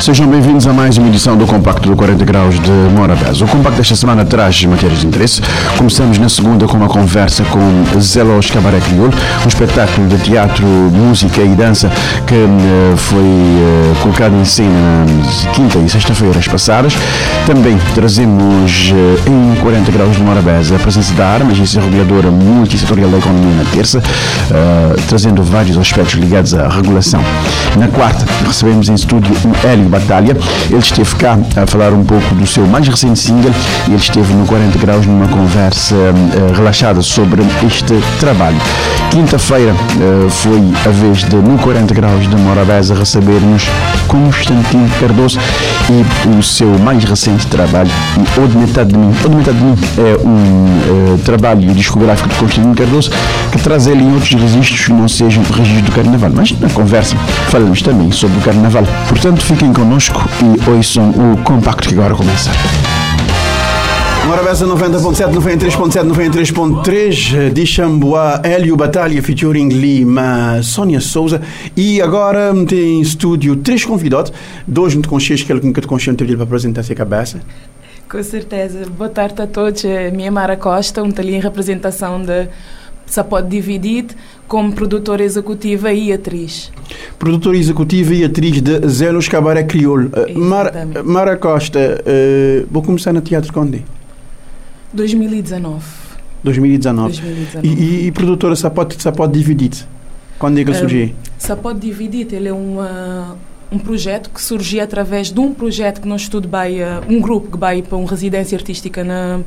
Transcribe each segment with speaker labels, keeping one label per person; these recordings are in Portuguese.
Speaker 1: Sejam bem-vindos a mais uma edição do Compacto do 40 Graus de Morabeza. O Compacto desta semana traz matérias de interesse. Começamos na segunda com uma conversa com Zelos Cabaré Crioulo, um espetáculo de teatro, música e dança que uh, foi uh, colocado em cena na quinta e sexta-feiras passadas. Também trazemos uh, em 40 Graus de Morabeza a presença da ARMA, Agência Reguladora Multissetorial da Economia na terça, trazendo vários aspectos ligados à regulação. Na quarta, recebemos em estúdio o Hélio Batalha. Ele esteve cá a falar um pouco do seu mais recente single e ele esteve no 40 Graus numa conversa uh, relaxada sobre este trabalho. Quinta-feira uh, foi a vez de, no 40 Graus de Morabeza, recebermos Constantino Cardoso e o seu mais recente trabalho, O de Metade de Mim. O de Metade de Mim é um uh, trabalho discográfico de Constantino Cardoso que traz ele em outros registros que não sejam registros do Carnaval. Mas na conversa falamos também sobre o Carnaval. Portanto, fiquem conosco e ouçam o compacto que agora começa.
Speaker 2: Morabeza 90.7, 93.7, 93.3 de Xamboa, Hélio Batalha featuring Lima, Sônia Souza e agora tem em estúdio três convidados, dois muito conscientes que ele nunca te consciente para apresentar essa cabeça.
Speaker 3: Com certeza. Boa tarde a todos. Minha Mara Costa, um ali em representação de Sapode Dividido como produtora executiva e atriz.
Speaker 2: Produtora executiva e atriz de Zelos Cabaré Crioulo. Mara, Mara Costa, uh, vou começar no teatro quando?
Speaker 3: 2019.
Speaker 2: 2019. 2019. E, e, produtora Sapode, Sapode Dividido? Quando é que ele um, surgiu?
Speaker 3: Sapode Dividido, ele é uma, um projeto que surgiu através de um projeto que nós estudo bem, um grupo que vai para uma residência artística na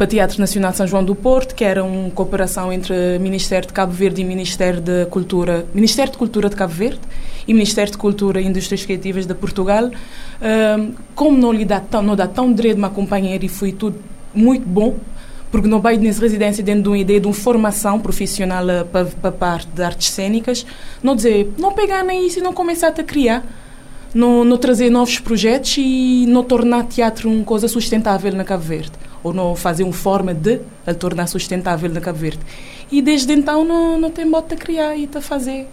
Speaker 3: para Teatro Nacional São João do Porto, que era uma cooperação entre Ministério de Cabo Verde e Ministério de Cultura, Ministério de Cultura de Cabo Verde e Ministério de Cultura e Indústrias Criativas de Portugal. Um, como não lhe dá tão, não dá tão direito me acompanhar e foi tudo muito bom, porque não vai nessa residência dentro de uma ideia de uma formação profissional eh, para, para parte de artes cênicas, não dizer, não pegar nisso e não começar a criar, não trazer novos projetos e não tornar teatro uma coisa sustentável na Cabo Verde ou não fazer uma forma de a tornar sustentável na Cabo Verde. E desde então não, não tem modo de criar e de fazer.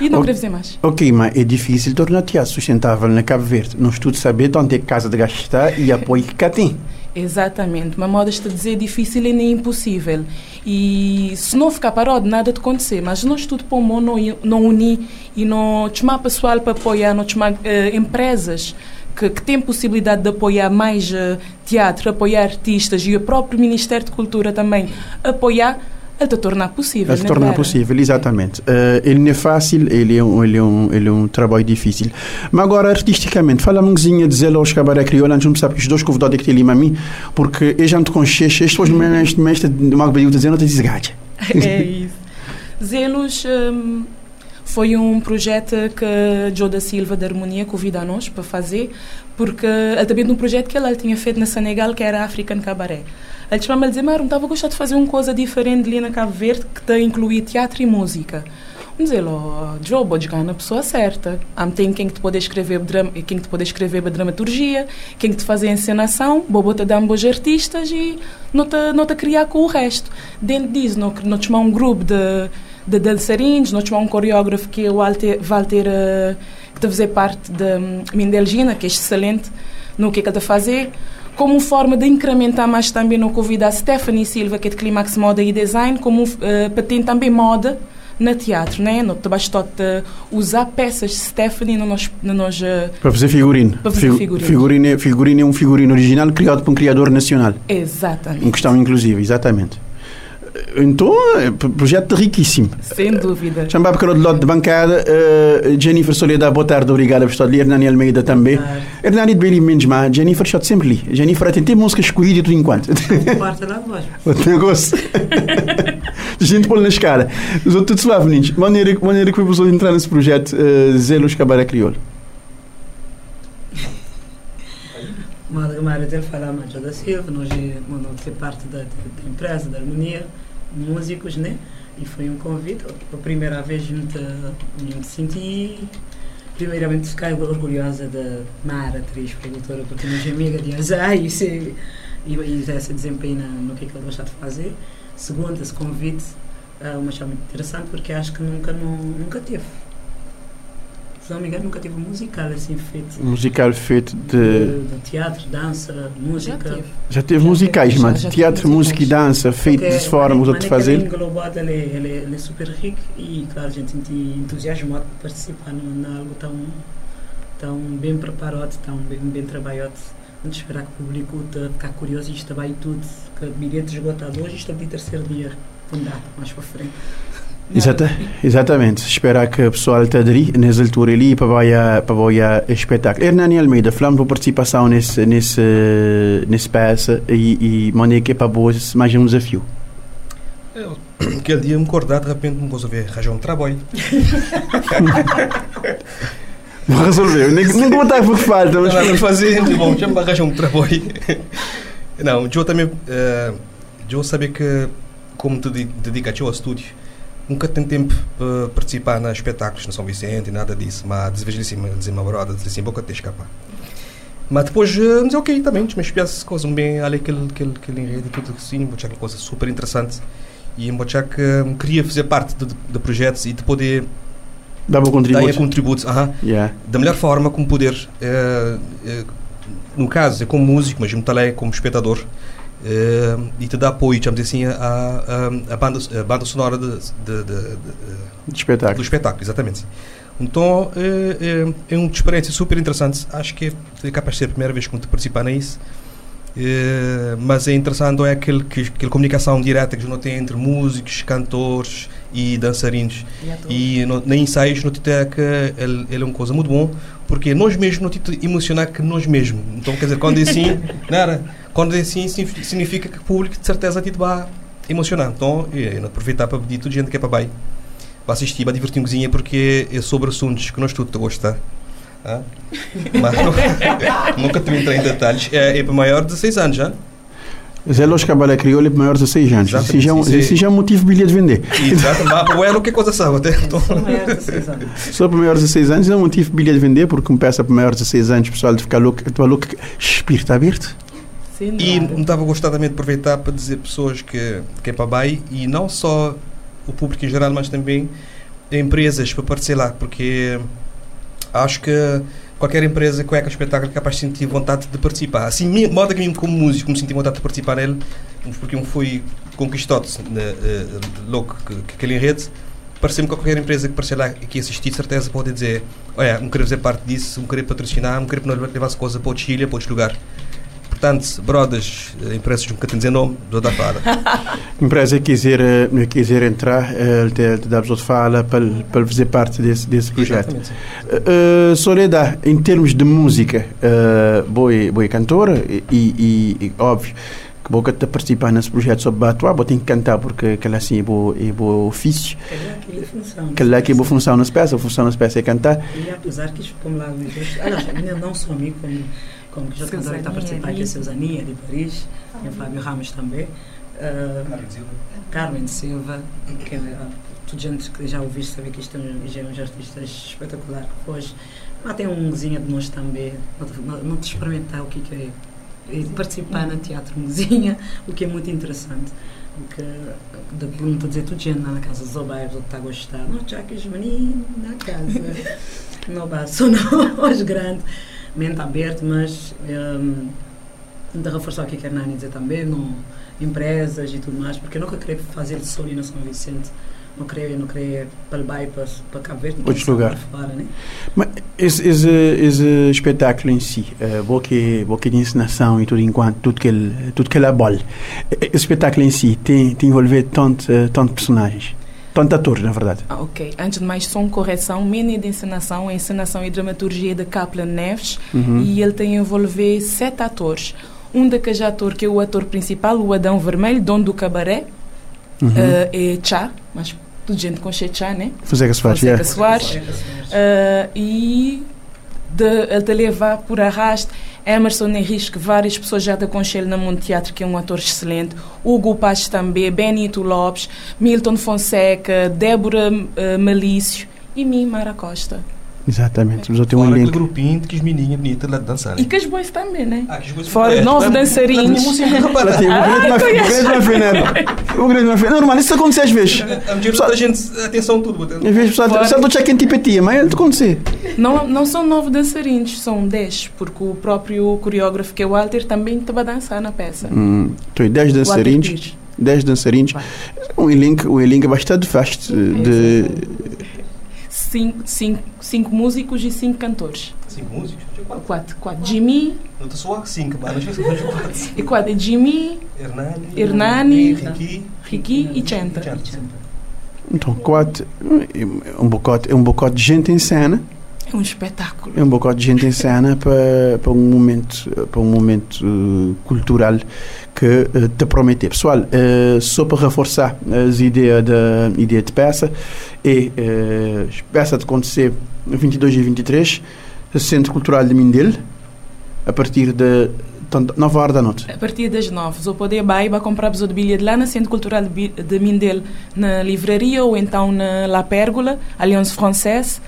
Speaker 3: E não queria dizer mais.
Speaker 2: Ok, mas é difícil tornar teatro sustentável na Cabo Verde. Não estudo saber de onde é casa de gastar e apoio que cá tem.
Speaker 3: Exatamente, mas moda está a dizer difícil e nem impossível. E se não ficar parado, nada de acontecer. Mas não estudo para o não, não unir e não chamar pessoal para apoiar, não chamar uh, empresas que, que tem possibilidade de apoiar mais uh, teatro, apoiar artistas e o próprio Ministério de Cultura também apoiar, ele te tornar possível.
Speaker 2: Ele te tornar possível, exatamente. Uh, ele não é fácil, ele é, um, ele, é um, ele é um trabalho difícil. Mas agora, artisticamente, fala um bocadinho de Zé Lógico Cabaré Crioula, a gente não sabe que os dois convidados que tem ali a mim, porque eu já não te conheço, este foi o mestre de uma período de não te desgaste.
Speaker 3: É isso. Zelos... Um, foi um projeto que Joe da Silva da Harmonia convida a nós para fazer, porque ele também um projeto que ele tinha feito na Senegal, que era African Cabaret. Ele chamou-me a dizer, Maro, estava a gostar de fazer uma coisa diferente ali na Cabo Verde, que te incluir teatro e música. Vamos dizer, oh, Joe, pode chegar na pessoa certa. Há tem quem que te pode escrever drama, quem que te pode escrever a dramaturgia, quem que te fazer a encenação, bobo te dar bons artistas e não te, não te criar com o resto. Dentro disso, não, não te chamar um grupo de de dançarinos, nós temos um coreógrafo que é o Walter, Walter uh, que está a fazer parte da um, Mindelgina, que é excelente no que é que está a fazer. Como forma de incrementar mais também, no convidar a Stephanie Silva, que é de Climax Moda e Design, como uh, para ter também moda na teatro, né? Não te basta usar peças de Stephanie no nos, no nos,
Speaker 2: para fazer figurino.
Speaker 3: Para fazer figurino.
Speaker 2: Figurino, é, figurino é um figurino original criado por um criador nacional.
Speaker 3: Exatamente.
Speaker 2: Em questão inclusiva, exatamente. Então, é um projeto riquíssimo.
Speaker 3: Sem dúvida.
Speaker 2: Chamava para o lado de bancada. Uh, Jennifer Soledad, boa tarde, obrigada por estar ali. Hernani Almeida também. Hernani de bem menos, mas Jennifer está sempre ali. Jennifer tem música escolhida tudo enquanto.
Speaker 4: Parte da voz.
Speaker 2: O negócio. Gente pôr na escala. Os outros suave, meninos. Maneira, maneira que foi possível entrar nesse projeto uh, Zelos Cabaré Crioulo.
Speaker 4: Mário, ele falar mais da Silva, nós vamos ser parte da, da empresa, da harmonia músicos, né? E foi um convite. A primeira vez me, me senti primeiramente ficar orgulhosa da Mara, atriz, produtora, porque nos amiga de Azai e, se, e, e essa desempenha no que, é que ele gosta de fazer. Segundo, esse convite é uma chama muito interessante porque acho que nunca, não, nunca teve. Se não me engano, nunca teve um musical assim feito.
Speaker 2: Um musical feito
Speaker 4: De,
Speaker 2: de.
Speaker 4: de teatro, dança, música.
Speaker 3: Já teve.
Speaker 2: Já teve
Speaker 3: Já
Speaker 2: musicais,
Speaker 3: já-
Speaker 2: mas
Speaker 3: já
Speaker 2: teatro, música e dança feito de formas
Speaker 4: a
Speaker 2: de
Speaker 4: maneira
Speaker 2: fazer.
Speaker 4: ele englobado, ele, é- ele, ele é super rico e, claro, a gente sente entusiasmado por participar num num algo tão, tão bem preparado, tão bem, bem trabalhado. Vamos esperar que o público te ficar curioso e isto vai tudo, que bilhete esgotado hoje, isto é de terceiro dia, não dá, mais para frente.
Speaker 2: Exata, exatamente. Esperar que o pessoal te aderi nessa altura ali para a, para vai a espetáculo. Hernani Almeida, falamos por participação nesse, nesse, nesse peça e, e mandei que é para boas mais um desafio.
Speaker 5: Eu, aquele dia me acordar, de repente me pôs a ver, arranjar um trabalho.
Speaker 2: Vou resolver. Nem, nem contar por falta,
Speaker 5: Não
Speaker 2: mas
Speaker 5: nada a fazer, bom, já me arranjar um trabalho. Não, eu também, eh, eu sabia que, como te de- dedica ao estúdio, nunca tenho tempo para participar nos espetáculos na São Vicente e nada disso, mas às vezes assim, dizer uma broda, dizer assim, boca te escapar. Mas depois, eh, mas ok, também, mas espécie coisa bem, ali aquele, aquele, aquele enredo e tudo assim, vou achar aquela coisa super interessante. E vou achar que hum, queria fazer parte de, de projetos e de poder
Speaker 2: dá para
Speaker 5: dar
Speaker 2: contribuir.
Speaker 5: contributos. aham
Speaker 2: Yeah.
Speaker 5: da melhor forma como poder, eh, eh, no caso, é como músico, mas também como espectador, eh, e te dá apoio, digamos assim, à, à, à banda, à banda sonora de, de- de- de-
Speaker 2: De
Speaker 5: do
Speaker 2: espetáculo.
Speaker 5: espetáculo, exatamente. Então, é, é, é uma experiência super interessante. Acho que é capaz de ser a primeira vez que vou participar nisso. Mas é interessante é aquele, que, aquela comunicação direta que não tem entre músicos, cantores e dançarinos.
Speaker 3: E.
Speaker 5: E no, na ensaios, tem que ele, ele é uma coisa muito bom, porque nós mesmos não te emocionar que nós mesmos. Então, quer dizer, quando é assim, nada, quando é assim, significa- que o público de certeza te vai emocionar. Então, é, é aproveitar para pedir toda gente que é para bem, vai assistir, vai divertir um cozinha, porque é sobre assuntos que nós tudo gostamos. Ah? Mas nunca te entrei em detalhes. É, é para maior de 16 anos já.
Speaker 2: Zé Los Cabala Crioula é para maiores de 16 anos. Isso já, é um- isso já é um motivo bilhete de vender.
Speaker 5: Exato, mas para o que coisa sabe até. Então,
Speaker 4: São maiores de 16 anos.
Speaker 2: Só para maiores de 16 anos é um motivo de bilhete de vender, porque me peça para maiores de 16 anos, o pessoal de ficar louco, de ficar louco, espírito aberto.
Speaker 5: E me estava a gostar também de aproveitar para dizer pessoas que, que é para bem e não só o público em geral, mas também empresas para aparecer lá, porque acho que qualquer empresa com espetáculo é capaz de sentir vontade de participar. Assim, mi- modo que mesmo como músico me senti vontade de participar nele, porque eu fui conquistado né, eh, louco que, que aquele enredo. Pareceu-me que qualquer empresa que e que assistir, de certeza pode dizer: Olha, não querer fazer parte disso, não querer patrocinar, não querer levar as coisas para outros ilha, para outros lugares. Portanto, brothers, eh, empresas que nunca têm dizer nome, dou da fada.
Speaker 2: empresa quiser, eh, quiser entrar, eh, te, te dá de fala para, para fazer parte desse, desse projeto. Uh, Soledad, em termos de música, uh, boa, boa cantora e, e, e óbvio que boa que participar nesse projeto sobre Batuá, boa tem que cantar porque aquela assim é boa, é boa ofício,
Speaker 4: Aquela que é a função.
Speaker 2: aquela que é boa função nas peças, a função nas peças é cantar.
Speaker 4: E apesar que isto, como lá aliás, ainda não só a mim, como, como que já cantora que está a participar aqui, a
Speaker 3: Rita.
Speaker 4: Suzania de Paris, e o Fábio Ramos também, ah, Carmen Silva, que é tu gente que já ouviste saber que isto é um, já é um artista espetacular que hoje lá tem um cozinha de nós também, não te, não- não te experimentar o que que é, é participar no teatro Mozinha, o que é muito interessante. O que, de que não estou a dizer tudo gente lá na casa dos bairros, está a gostar, não, já que os meninos na casa, não basta, não, os grandes, mente aberta, mas um, de reforçar o que a Hernani dizer também, não, empresas e tudo mais, porque eu nunca queria fazer de na São Vicente, não queria, não queria para o bairro, para, para Cabo Verde,
Speaker 2: Outros
Speaker 4: sabe
Speaker 2: lugares.
Speaker 4: Fora, né?
Speaker 2: Mas esse, esse, esse espetáculo em si, uh, boa que, boa que de encenação e tudo enquanto, tudo que ele, tudo que ele abole, esse espetáculo em si tem, tem envolvido tanto, uh, tanto personagens, tanto atores, na verdade.
Speaker 3: Ah, ok. Antes de mais, só uma correção. Mini de encenação, a encenação e dramaturgia de Kaplan Neves.
Speaker 2: Uhum.
Speaker 3: E ele tem envolver sete atores. Um daqueles atores que é o ator principal, o Adão Vermelho, dono do cabaré,
Speaker 2: Uhum.
Speaker 3: eh, é Chá, mas tudo gente com Chá, né?
Speaker 2: Se faz,
Speaker 3: Fonseca
Speaker 2: yeah.
Speaker 3: Soares. Eh, e de, ele te levar por arrasto Emerson Henrique, que várias pessoas já te aconselham no mundo de teatro, que é um ator excelente. Hugo Paz também, Benito Lopes, Milton Fonseca, Débora eh, Malício e mim, Mara Costa.
Speaker 2: Exatamente. Mas eu tenho um elenco.
Speaker 5: grupinho que os menininhos bonitos lá dançarem.
Speaker 3: E que as boys também, né?
Speaker 5: Ah, as
Speaker 3: Fora
Speaker 5: É, é, é, é.
Speaker 2: Ela tem um grande um grande mafineiro. Um grande mafineiro. Normal, isso acontece às vezes.
Speaker 5: A medida da gente, atenção tudo.
Speaker 2: Às vezes, pessoal, pessoal do check-in tipetia, mas é de acontecer.
Speaker 3: Não, não são nove dançarinos, são dez, porque o próprio coreógrafo, que é o Walter, também estava a dançar na peça.
Speaker 2: Hum, 10
Speaker 3: Walter
Speaker 2: dançarinos. 10 dançarinos. Um elenco, um elenco bastante vasto de.
Speaker 3: Cinco, cinco, cinco músicos e cinco cantores.
Speaker 5: Cinco músicos? Quatro.
Speaker 3: Quatro, quatro. Jimmy,
Speaker 5: Não estou só a cinco, mas não sei se eu vejo quatro.
Speaker 3: e quatro. é Jimmy,
Speaker 5: Hernani,
Speaker 3: Hernani,
Speaker 5: Ricky,
Speaker 3: Ricky e Chenta.
Speaker 5: Chanta.
Speaker 2: Então, quatro. É um bocado, é um bocado de gente em cena.
Speaker 3: É um espetáculo.
Speaker 2: É um bocado de gente em cena para, para um momento, para um momento eh, cultural que eh, te prometer. Pessoal, eh, só para reforçar as ideias da ideia de peça, é eh, peça de acontecer 22 e 23, no Centro Cultural de Mindelo, a partir de tanto, 9 horas da noite.
Speaker 3: A partir das nove, vou poder ir para comprar o bilhete lá no Centro Cultural de de Mindelo, na livraria ou então na La Pérgola, Alliance Française.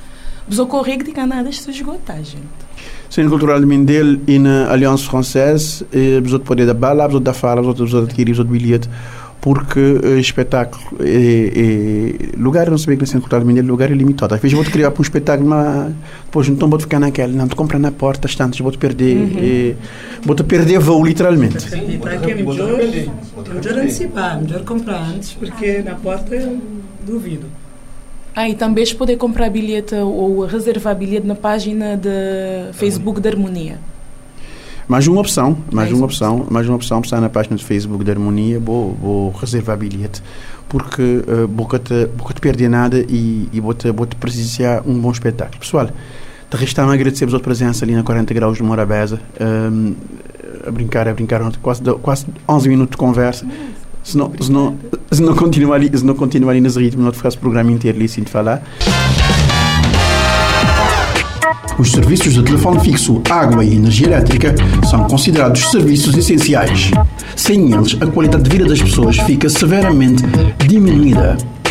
Speaker 3: Que de nada se esgotar, gente.
Speaker 2: Centro Cultural de Mindelo e na Alliance Française, eh, vos outros poder da bala, outros da fala, vos outros adquirir vos outros bilhete, porque o espetáculo é, é, lugar não sabia que no Centro Cultural de Mindelo lugar é limitado. Às vezes vou-te criar para um espetáculo, mas depois então vou-te ficar naquela, não te compra na porta, estantes, vou-te perder, eh, vou-te perder voo literalmente.
Speaker 4: E para que é melhor, é melhor antecipar, melhor comprar antes, porque na porta eu duvido.
Speaker 3: Ah, e também se poder comprar bilhete ou reservar bilhete na página de Facebook da Harmonia.
Speaker 2: Mais uma opção, mais
Speaker 3: Mais
Speaker 2: uma
Speaker 3: uma
Speaker 2: opção, mais uma opção, está na página do Facebook da Harmonia, vou, vou reservar bilhete, porque uh, vou te, vou te perder nada e, e vou te, vou te presenciar um bom espetáculo. Pessoal, te resta-me agradecer a vossa presença ali na 40 graus de Morabeza, um, a brincar, a brincar, quase, quase 11 minutos de conversa. Se não, se não, se não continuar ali, se não continuar ali nesse ritmo, não ficasse o programa inteiro ali sem te falar. Os serviços de telefone fixo, água e energia elétrica são considerados serviços essenciais. Sem eles, a qualidade de vida das pessoas fica severamente diminuída.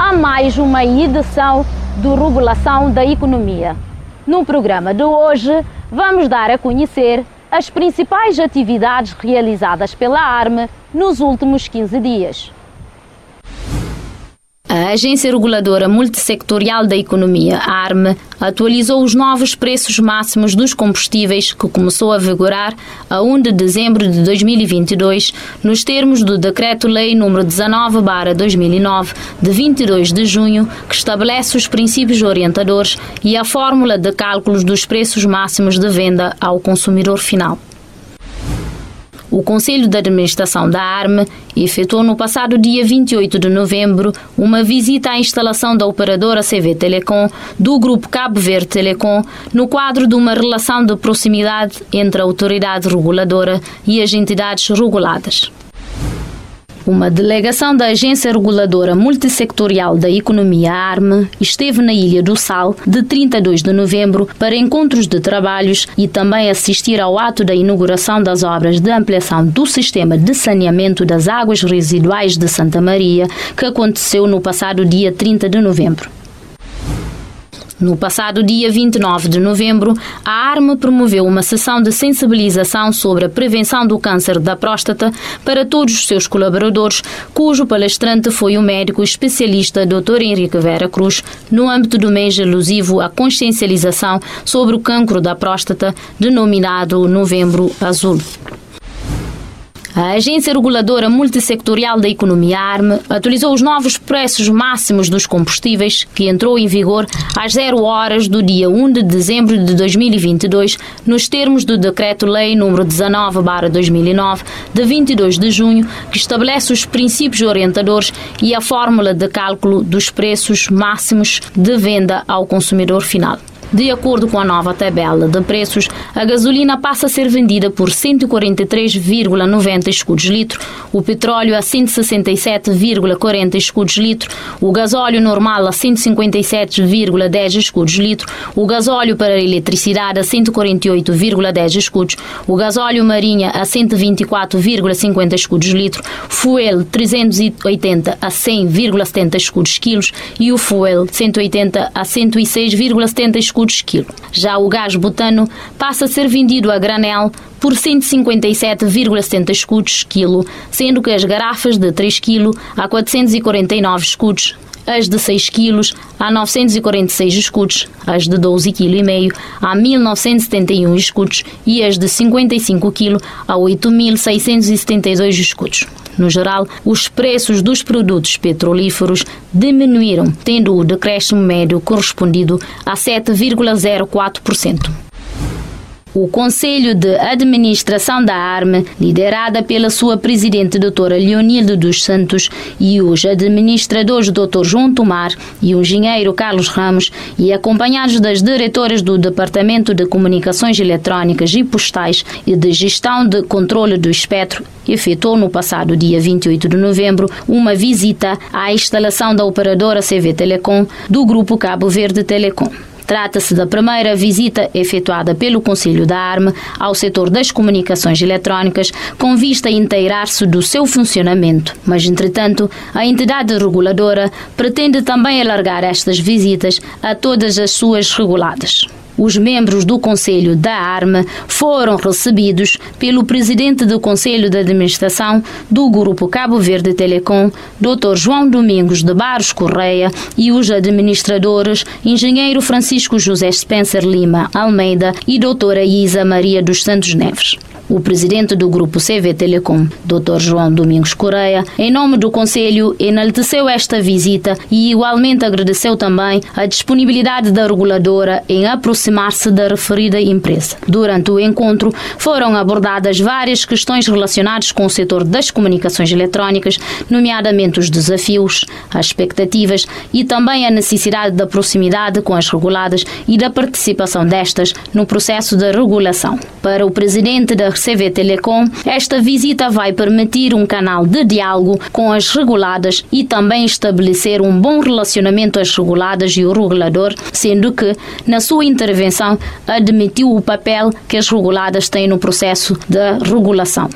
Speaker 6: a mais uma edição do Regulação da Economia. No programa de hoje, vamos dar a conhecer as principais atividades realizadas pela ARME nos últimos 15 dias. A Agência Reguladora Multissectorial da Economia, ARME, atualizou os novos preços máximos dos combustíveis que começou a vigorar a 1 de dezembro de 2022, nos termos do Decreto-Lei nº 19/2009, de 22 de junho, que estabelece os princípios orientadores e a fórmula de cálculos dos preços máximos de venda ao consumidor final. O Conselho de Administração da ARME efetuou no passado dia 28 de novembro uma visita à instalação da operadora CV Telecom do Grupo Cabo Verde Telecom no quadro de uma relação de proximidade entre a autoridade reguladora e as entidades reguladas. Uma delegação da Agência Reguladora Multissectorial da Economia ARME esteve na Ilha do Sal de 32 de novembro para encontros de trabalhos e também assistir ao ato da inauguração das obras de ampliação do sistema de saneamento das águas residuais de Santa Maria, que aconteceu no passado dia 30 de novembro. No passado dia 29 de novembro, a ARME promoveu uma sessão de sensibilização sobre a prevenção do câncer da próstata para todos os seus colaboradores, cujo palestrante foi o médico especialista Dr. Henrique Vera Cruz, no âmbito do mês alusivo à consciencialização sobre o cancro da próstata, denominado Novembro Azul. A Agência Reguladora Multissectorial da Economia ARME atualizou os novos preços máximos dos combustíveis, que entrou em vigor às 0 horas do dia 1 de dezembro de 2022, nos termos do Decreto-Lei nº 19/2009, de 22 de junho, que estabelece os princípios orientadores e a fórmula de cálculo dos preços máximos de venda ao consumidor final. De acordo com a nova tabela de preços, a gasolina passa a ser vendida por 143,90 escudos litro, o petróleo a 167,40 escudos litro, o gasóleo normal a 157,10 escudos litro, o gasóleo para eletricidade a 148,10 escudos, o gasóleo marinha a 124,50 escudos litro, fuel 380 a 100,70 escudos quilos e o fuel 180 a 106,70 escudos quilo. Já o gás butano passa a ser vendido a granel por 157,70 escudos quilo, sendo que as garrafas de 3 kg a 449 escudos as de 6 kg a 946 escudos, as de 12,5 kg a 1971 escudos e as de 55 kg a 8.672 escudos. No geral, os preços dos produtos petrolíferos diminuíram, tendo o decréscimo médio correspondido a 7,04%. O Conselho de Administração da ARME, liderada pela sua presidente doutora Leonilde dos Santos e os administradores Dr. João Tomar e o engenheiro Carlos Ramos e acompanhados das diretoras do Departamento de Comunicações Eletrónicas e Postais e de Gestão de Controle do Espectro, efetuou no passado dia 28 de novembro uma visita à instalação da operadora CV Telecom do Grupo Cabo Verde Telecom. Trata-se da primeira visita efetuada pelo Conselho da Arme ao setor das comunicações eletrónicas com vista a inteirar-se do seu funcionamento. Mas, entretanto, a entidade reguladora pretende também alargar estas visitas a todas as suas reguladas os membros do Conselho da Arma foram recebidos pelo presidente do Conselho de Administração do Grupo Cabo Verde Telecom, Dr. João Domingos de Barros Correia, e os administradores, engenheiro Francisco José Spencer Lima Almeida e doutora Isa Maria dos Santos Neves. O presidente do grupo CV Telecom, Dr. João Domingos Correia, em nome do Conselho, enalteceu esta visita e igualmente agradeceu também a disponibilidade da reguladora em aproximar-se da referida empresa. Durante o encontro, foram abordadas várias questões relacionadas com o setor das comunicações eletrónicas, nomeadamente os desafios, as expectativas e também a necessidade da proximidade com as reguladas e da participação destas no processo de regulação. Para o presidente da CV Telecom, esta visita vai permitir um canal de diálogo com as reguladas e também estabelecer um bom relacionamento às reguladas e o regulador, sendo que, na sua intervenção, admitiu o papel que as reguladas têm no processo de regulação.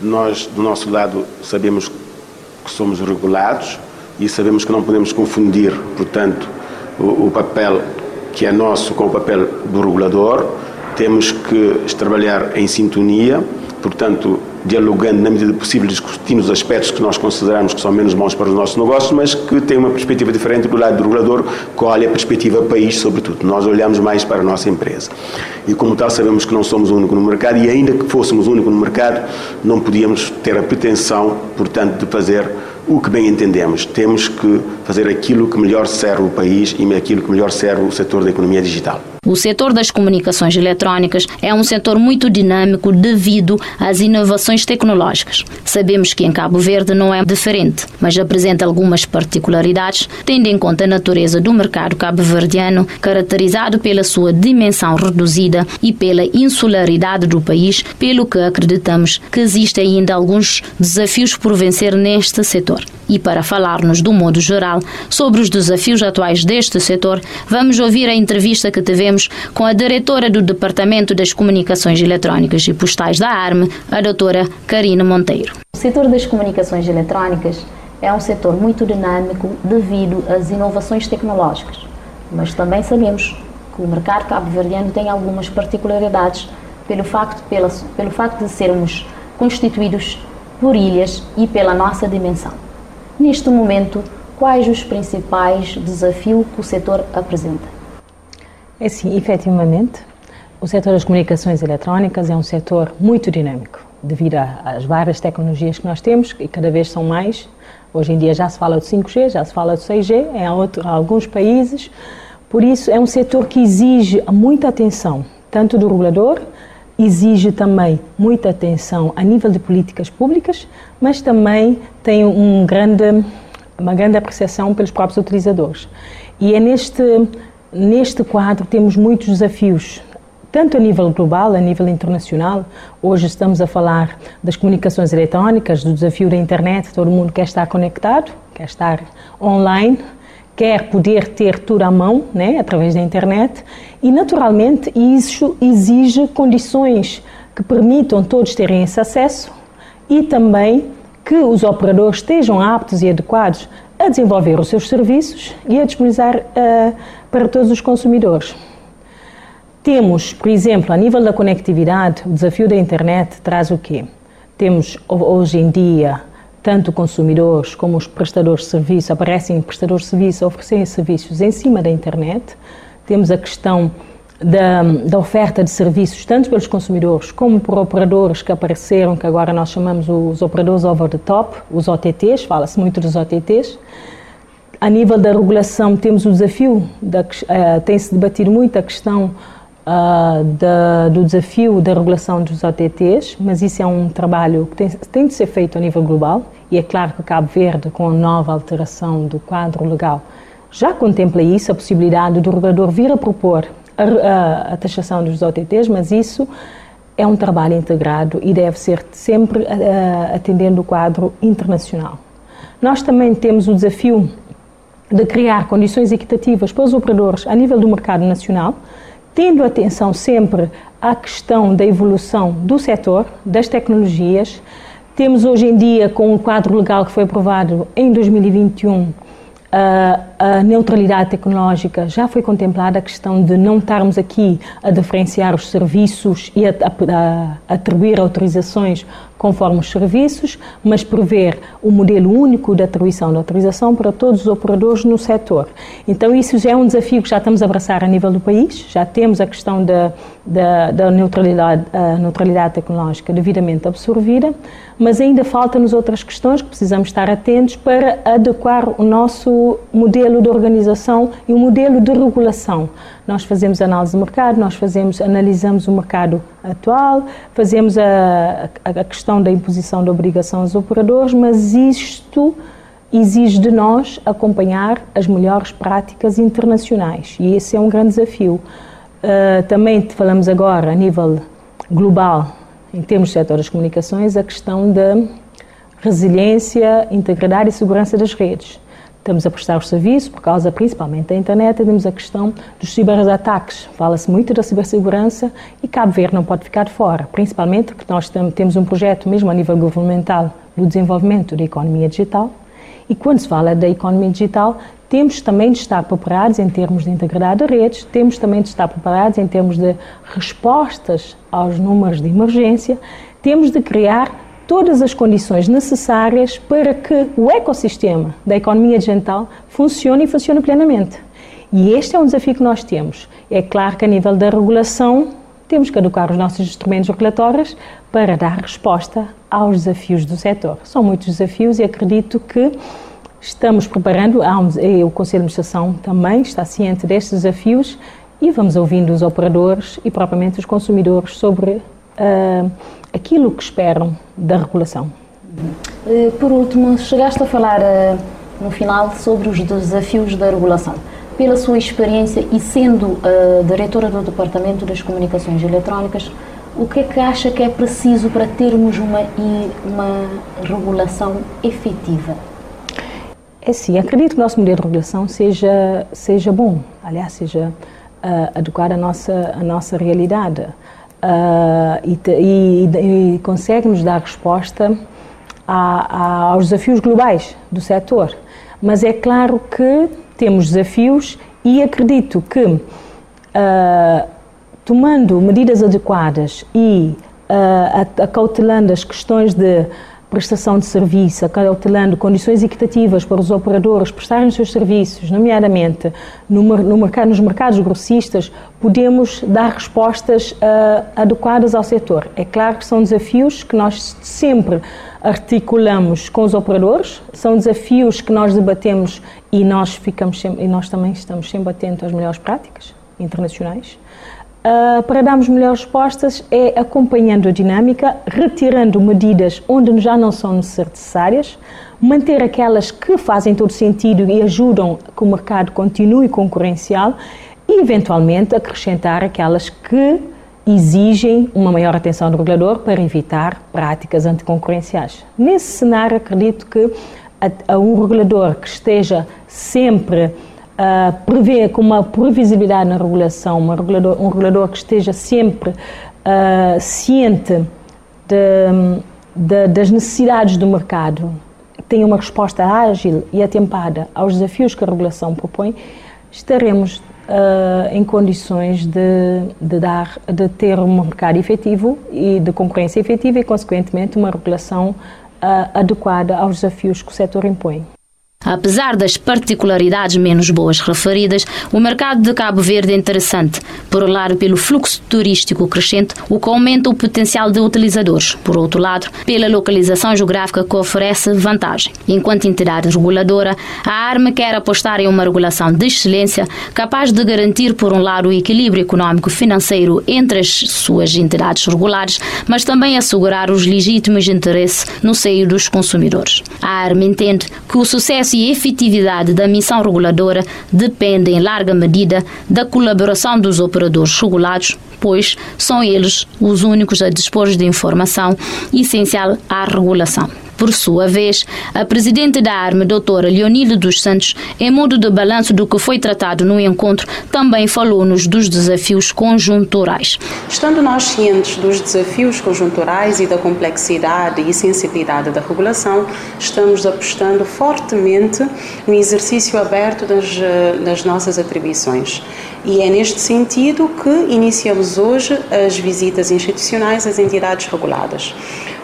Speaker 7: Nós, do nosso lado, sabemos que somos regulados e sabemos que não podemos confundir, portanto, o, o papel que é nosso com o papel do regulador temos que trabalhar em sintonia, portanto, dialogando na medida do possível, discutindo os aspectos que nós consideramos que são menos bons para os nossos negócios, mas que têm uma perspectiva diferente do lado do regulador, que olha a perspectiva país, sobretudo. Nós olhamos mais para a nossa empresa. E como tal, sabemos que não somos o único no mercado, e ainda que fôssemos o único no mercado, não podíamos ter a pretensão, portanto, de fazer o que bem entendemos. Temos que fazer aquilo que melhor serve o país e aquilo que melhor serve o setor da economia digital.
Speaker 6: O setor das comunicações eletrónicas é um setor muito dinâmico devido às inovações tecnológicas. Sabemos que em Cabo Verde não é diferente, mas apresenta algumas particularidades, tendo em conta a natureza do mercado cabo-verdiano, caracterizado pela sua dimensão reduzida e pela insularidade do país, pelo que acreditamos que existem ainda alguns desafios por vencer neste setor. E para falar-nos do modo geral sobre os desafios atuais deste setor, vamos ouvir a entrevista que tivemos com a diretora do Departamento das Comunicações Eletrónicas e Postais da ARME, a doutora Karina Monteiro.
Speaker 8: O setor das comunicações eletrónicas é um setor muito dinâmico devido às inovações tecnológicas, mas também sabemos que o mercado cabo-verdiano tem algumas particularidades pelo facto, pela, pelo facto de sermos constituídos por ilhas e pela nossa dimensão. Neste momento, quais os principais desafios que o setor apresenta?
Speaker 9: É sim, efetivamente, o setor das comunicações eletrónicas é um setor muito dinâmico, devido às várias tecnologias que nós temos, e cada vez são mais. Hoje em dia já se fala de 5G, já se fala de 6G em alguns países. Por isso, é um setor que exige muita atenção, tanto do regulador, exige também muita atenção a nível de políticas públicas, mas também tem um grande, uma grande apreciação pelos próprios utilizadores. E é neste, neste quadro temos muitos desafios, tanto a nível global, a nível internacional. Hoje estamos a falar das comunicações eletrónicas, do desafio da internet, todo mundo quer estar conectado, quer estar online, quer poder ter tudo à mão, né, através da internet, e naturalmente isso exige condições que permitam todos terem esse acesso e também que os operadores estejam aptos e adequados a desenvolver os seus serviços e a disponibilizar uh, para todos os consumidores. Temos, por exemplo, a nível da conectividade, o desafio da internet traz o quê? Temos hoje em dia tanto consumidores como os prestadores de serviço, aparecem prestadores de serviço a oferecerem serviços em cima da internet. Temos a questão da, da, oferta de serviços, tanto pelos consumidores como por operadores que apareceram, que agora nós chamamos os operadores over the top, os OTTs, fala-se muito dos OTTs. A nível da regulação, temos o desafio, uh, tem-se debatido muito a questão uh, da, do desafio da regulação dos OTTs, mas isso é um trabalho que tem, tem de ser feito a nível global e é claro que Cabo Verde, com a nova alteração do quadro legal, já contempla isso, a possibilidade do regulador vir a propor a, a, a taxação dos OTTs, mas isso é um trabalho integrado e deve ser sempre uh, atendendo o quadro internacional. Nós também temos o desafio de criar condições equitativas para os operadores a nível do mercado nacional, tendo atenção sempre à questão da evolução do setor, das tecnologias. Temos hoje em dia, com o quadro legal que foi aprovado em 2021, a, neutralidade tecnológica já foi contemplada a questão de não estarmos aqui a diferenciar os serviços e a, a, a atribuir autorizações conforme os serviços, mas prever o modelo único de atribuição de autorização para todos os operadores no setor. Então, isso já é um desafio que já estamos a abraçar a nível do país, já temos a questão da, da, da neutralidade, neutralidade tecnológica devidamente absorvida, mas ainda faltam-nos outras questões que precisamos estar atentos para adequar o nosso modelo de organização e o modelo de regulação. Nós fazemos análise de mercado, nós fazemos, analisamos o mercado atual, fazemos a, a, questão da imposição de obrigação aos operadores, mas isto exige de nós acompanhar as melhores práticas internacionais e esse é um grande desafio. Uh, também falamos agora a nível global, em termos do setor das comunicações, a questão da resiliência, integridade e segurança das redes estamos a prestar o serviço, por causa principalmente da internet, temos a questão dos ciberataques. Fala-se muito da cibersegurança e Cabo Verde não pode ficar de fora, principalmente porque nós temos um projeto, mesmo a nível governamental, do desenvolvimento da economia digital. E quando se fala da economia digital, temos também de estar preparados em termos de integridade de redes, temos também de estar preparados em termos de respostas aos números de emergência, temos de criar todas as condições necessárias para que o ecossistema da economia digital funcione e funcione plenamente. E este é um desafio que nós temos. É claro que a nível da regulação temos que adequar os nossos instrumentos regulatórios para dar resposta aos desafios do setor. São muitos desafios e acredito que estamos preparando, o Conselho de Administração também está ciente destes desafios e vamos ouvindo os operadores e propriamente os consumidores sobre uh, aquilo que esperam da regulação.
Speaker 8: Eh, por último, chegaste a falar eh, no final sobre os desafios da regulação. Pela sua experiência e sendo a diretora do Departamento das Comunicações Eletrónicas, o que é que acha que é preciso para termos uma, uma regulação efetiva?
Speaker 9: É sim, acredito que o nosso modelo de regulação seja, seja bom, aliás, seja uh, adequado à nossa, à nossa realidade e, e, e consegue-nos dar resposta a, a, aos desafios globais do setor. Mas é claro que temos desafios e acredito que, uh, tomando medidas adequadas e uh, acautelando as questões de prestação de serviço, acautelando condições equitativas para os operadores prestarem os seus serviços, nomeadamente no, no mercado, nos mercados grossistas, podemos dar respostas uh, adequadas ao setor. É claro que são desafios que nós sempre articulamos com os operadores, são desafios que nós debatemos e nós ficamos sempre, e nós também estamos sempre atentos às melhores práticas internacionais. Uh, para darmos melhores respostas é acompanhando a dinâmica, retirando medidas onde já não são necessárias, manter aquelas que fazem todo sentido e ajudam que o mercado continue concorrencial e, eventualmente, acrescentar aquelas que exigem uma maior atenção do regulador para evitar práticas anticoncorrenciais. Nesse cenário, acredito que a, a um regulador que esteja sempre uh, prever com uma previsibilidade na regulação, regulador, um regulador que esteja sempre uh, ciente de, de, das necessidades do mercado, tenha uma resposta ágil e atempada aos desafios que a regulação propõe, estaremos uh, em condições de, de, dar, de ter um mercado efetivo e de concorrência efetiva e, consequentemente, uma regulação uh, adequada aos desafios que o setor impõe.
Speaker 6: Apesar das particularidades menos boas referidas, o mercado de Cabo Verde é interessante, por um lado pelo fluxo turístico crescente, o que aumenta o potencial de utilizadores, por outro lado, pela localização geográfica que oferece vantagem. Enquanto entidade reguladora, a ARME quer apostar em uma regulação de excelência capaz de garantir, por um lado, o equilíbrio econômico-financeiro entre as suas entidades regulares, mas também assegurar os legítimos interesses no seio dos consumidores. A ARME entende que o sucesso e efetividade da missão reguladora depende em larga medida da colaboração dos operadores regulados, pois são eles os únicos a dispor de informação essencial à regulação. Por sua vez, a presidente da ARME, doutora Leonilde dos Santos, em modo de balanço do que foi tratado no encontro, também falou-nos dos desafios conjunturais.
Speaker 10: Estando nós cientes dos desafios conjunturais e da complexidade e sensibilidade da regulação, estamos apostando fortemente no exercício aberto das, das nossas atribuições. E é neste sentido que iniciamos hoje as visitas institucionais às entidades reguladas.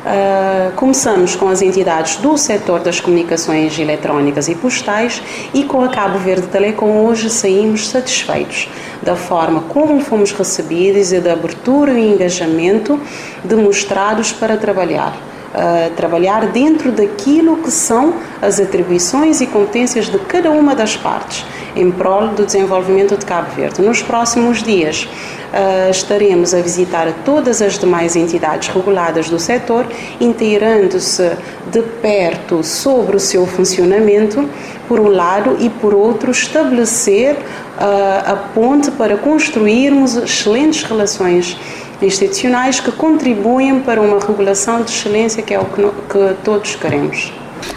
Speaker 10: Uh, começamos com as entidades do setor das comunicações eletrónicas e postais e com a Cabo Verde Telecom hoje saímos satisfeitos da forma como fomos recebidos e da abertura e engajamento demonstrados para trabalhar. Uh, trabalhar dentro daquilo que são as atribuições e competências de cada uma das partes em prol do desenvolvimento de Cabo Verde. Nos próximos dias uh, estaremos a visitar todas as demais entidades reguladas do setor, inteirando-se de perto sobre o seu funcionamento, por um lado, e por outro, estabelecer uh, a ponte para construirmos excelentes relações institucionais que contribuem para uma regulação de excelência que é o que, que todos queremos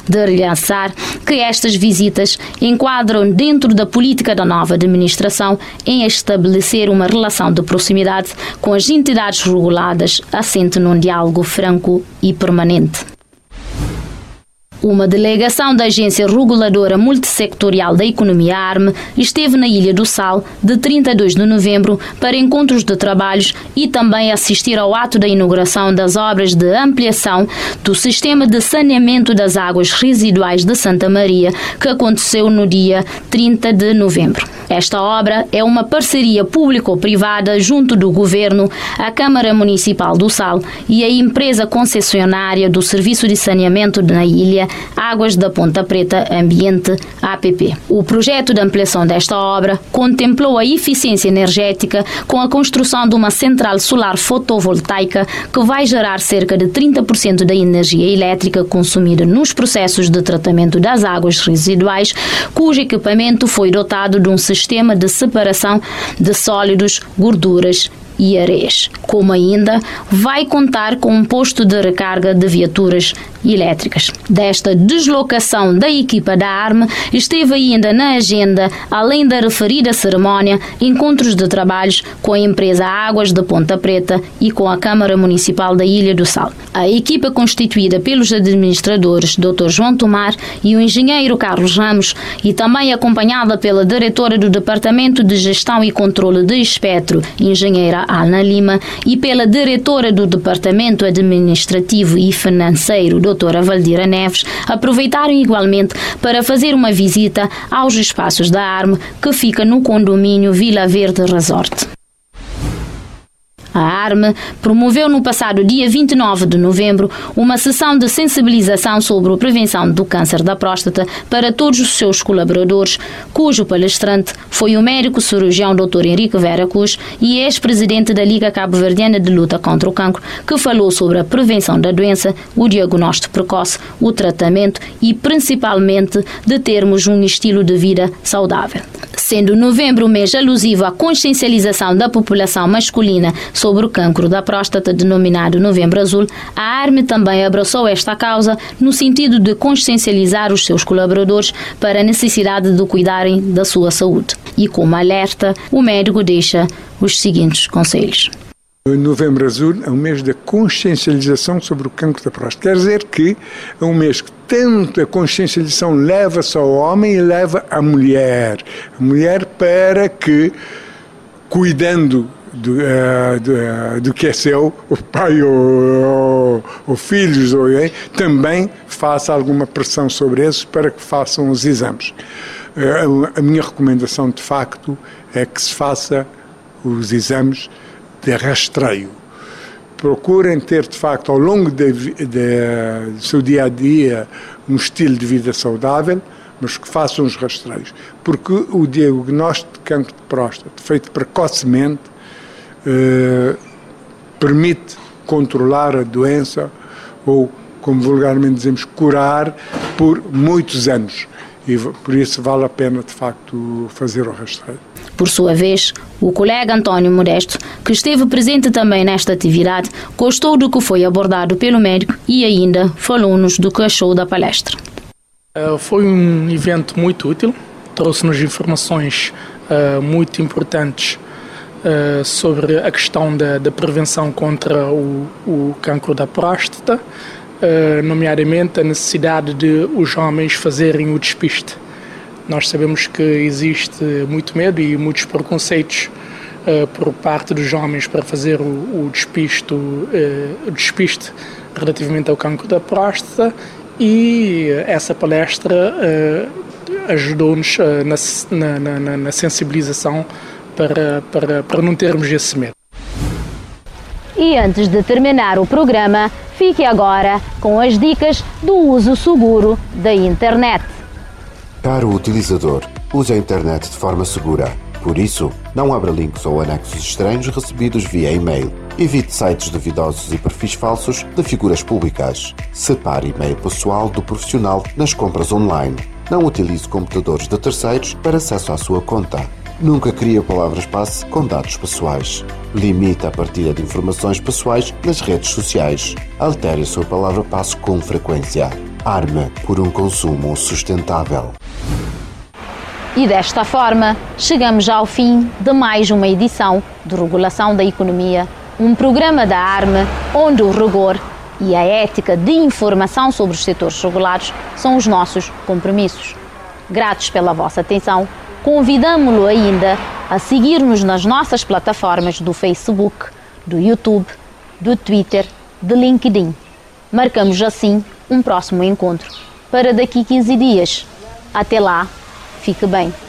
Speaker 6: de realçar que estas visitas enquadram dentro da política da nova administração em estabelecer uma relação de proximidade com as entidades reguladas assente num diálogo franco e permanente. Uma delegação da Agência Reguladora Multissectorial da Economia ARME esteve na Ilha do Sal de 32 de novembro para encontros de trabalhos e também assistir ao ato da inauguração das obras de ampliação do sistema de saneamento das águas residuais de Santa Maria, que aconteceu no dia 30 de novembro. Esta obra é uma parceria público-privada junto do Governo, a Câmara Municipal do Sal e a empresa concessionária do Serviço de Saneamento na ilha, Águas da Ponta Preta Ambiente APP. O projeto de ampliação desta obra contemplou a eficiência energética com a construção de uma central solar fotovoltaica que vai gerar cerca de 30% da energia elétrica consumida nos processos de tratamento das águas residuais, cujo equipamento foi dotado de um sistema de separação de sólidos, gorduras e areias, como ainda vai contar com um posto de recarga de viaturas elétricas. Desta deslocação da equipa da ARME esteve ainda na agenda, além da referida cerimónia, encontros de trabalhos com a empresa Águas de Ponta Preta e com a Câmara Municipal da Ilha do Sal. A equipa constituída pelos administradores Dr. João Tomar e o engenheiro Carlos Ramos e também acompanhada pela diretora do Departamento de Gestão e Controle de Espectro, engenheira Ana Lima, e pela diretora do Departamento Administrativo e Financeiro, doutora Valdira Neves, aproveitaram igualmente para fazer uma visita aos espaços da ARME, que fica no condomínio Vila Verde Resort. A ARME promoveu no passado dia 29 de novembro uma sessão de sensibilização sobre a prevenção do câncer da próstata para todos os seus colaboradores, cujo palestrante foi o médico cirurgião Dr. Henrique Vera Cruz e ex-presidente da Liga Cabo-Verdiana de Luta contra o Cancro, que falou sobre a prevenção da doença, o diagnóstico precoce, o tratamento e, principalmente, de termos um estilo de vida saudável. Sendo novembro o mês alusivo à consciencialização da população masculina sobre o cancro da próstata, denominado Novembro Azul, a ARME também abraçou esta causa no sentido de consciencializar os seus colaboradores para a necessidade de cuidarem da sua saúde. E como alerta, o médico deixa os seguintes conselhos.
Speaker 11: O Novembro Azul é um mês da consciencialização sobre o cancro da próstata. Quer dizer que é um mês que tanto a consciencialização leva-se ao homem e leva à mulher. A mulher para que, cuidando do, uh, do, uh, do, que é seu, o pai ou, ou, ou filhos, ou, também faça alguma pressão sobre eles para que façam os exames. Uh, a minha recomendação, de facto, é que se faça os exames de rastreio. Procurem ter, de facto, ao longo do seu dia a dia, um estilo de vida saudável, mas que façam os rastreios. Porque o diagnóstico de cancro de próstata, feito precocemente, eh, permite controlar a doença ou, como vulgarmente dizemos, curar por muitos anos. E por isso vale a pena, de facto, fazer o rastreio.
Speaker 6: Por sua vez, o colega António Modesto, que esteve presente também nesta atividade, gostou do que foi abordado pelo médico e ainda falou-nos do que achou da palestra.
Speaker 12: Uh, foi um evento muito útil, trouxe-nos informações uh, muito importantes uh, sobre a questão da, prevenção contra o, o cancro da próstata, nomeadamente a necessidade de os homens fazerem o despiste. Nós sabemos que existe muito medo e muitos preconceitos uh, por parte dos homens para fazer o, o, despisto, uh, o despiste relativamente ao cancro da próstata e essa palestra uh, ajudou-nos na, na, na, sensibilização para, para, para não termos esse medo.
Speaker 6: E antes de terminar o programa, fique agora com as dicas do uso seguro da internet.
Speaker 13: Caro utilizador, use a internet de forma segura. Por isso, não abra links ou anexos estranhos recebidos via e-mail. Evite sites duvidosos e perfis falsos de figuras públicas. Separe e-mail pessoal do profissional nas compras online. Não utilize computadores de terceiros para acesso à sua conta. Nunca crie palavras-passe com dados pessoais. Limite a partilha de informações pessoais nas redes sociais. Altere a sua palavra-passe com frequência. Arma por um consumo sustentável.
Speaker 6: E desta forma, chegamos ao fim de mais uma edição de Regulação da Economia, um programa da ARME onde o rigor e a ética de informação sobre os setores regulados são os nossos compromissos. Gratos pela vossa atenção, convidamo-lo ainda a seguir-nos nas nossas plataformas do Facebook, do YouTube, do Twitter, de LinkedIn. Marcamos assim um próximo encontro para daqui 15 dias. Até lá, fique bem.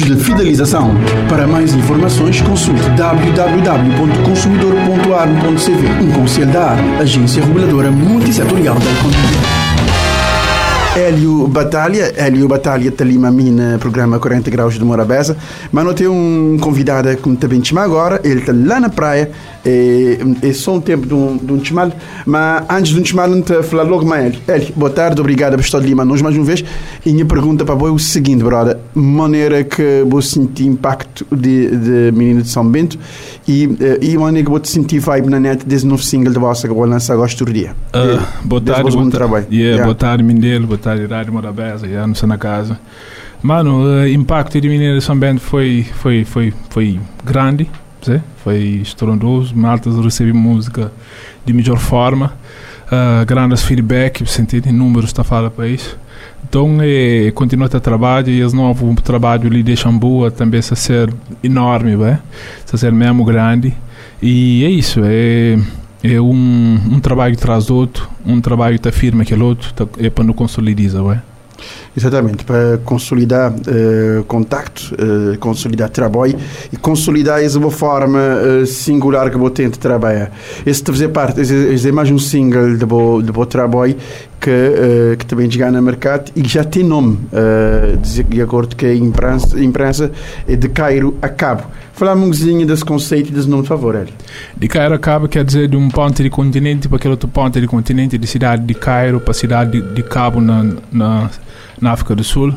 Speaker 1: de fidelização. Para mais informações, consulte www.consumidor.arm.cv. Um conselho da AR, Agência Reguladora Multissetorial da Economia.
Speaker 2: Hélio Batalha, Hélio Batalha está ali no programa 40 Graus de Morabeza, mas não tem um convidado que me também chama agora, ele está lá na praia, é, é só um tempo de um, de um chimal, mas antes de um chimal, não te falar logo mais Hélio. Hélio, boa tarde, obrigado por estar ali nós mais uma vez, e minha pergunta para você é o seguinte, brother, maneira que você senti impacto de, de Menino de São Bento e, eh, e maneira que você senti vibe na net desse novo single de vossa que vou lançar agora do dia.
Speaker 14: Uh, boa tarde, boa, trabalho. Yeah, yeah. boa tarde, Mindelo, boa tarde Rádio Morabeza, não sei na casa. Mano, o impacto de São Bento foi, foi, foi, foi grande, foi estrondoso. Maltas recebi música de melhor forma. Uh, grandes feedback, sentido números está fala para isso. Então, é, continua a trabalho e esse novo trabalho ali de Xambua também está ser enorme, está ser mesmo grande. E é isso, é, é um, um trabalho traz do outro, um trabalho que afirma aquele outro, é para nos consolidar, ué.
Speaker 2: Exatamente, para consolidar uh, contacto, uh, consolidar trabalho e consolidar essa boa forma uh, singular que vou tento trabalhar. Esse de fazer parte, esse é mais um single de bom, de trabalho que, que também chega no mercado e que já tem nome, de acordo com a imprensa, imprensa é de Cairo a Cabo. Falar-me um bocadinho desse conceito e desse nome, por favor.
Speaker 14: De Cairo a Cabo quer dizer de um ponto de continente para aquele outro ponto de continente, de cidade de Cairo para cidade de, de Cabo na, na na África do Sul,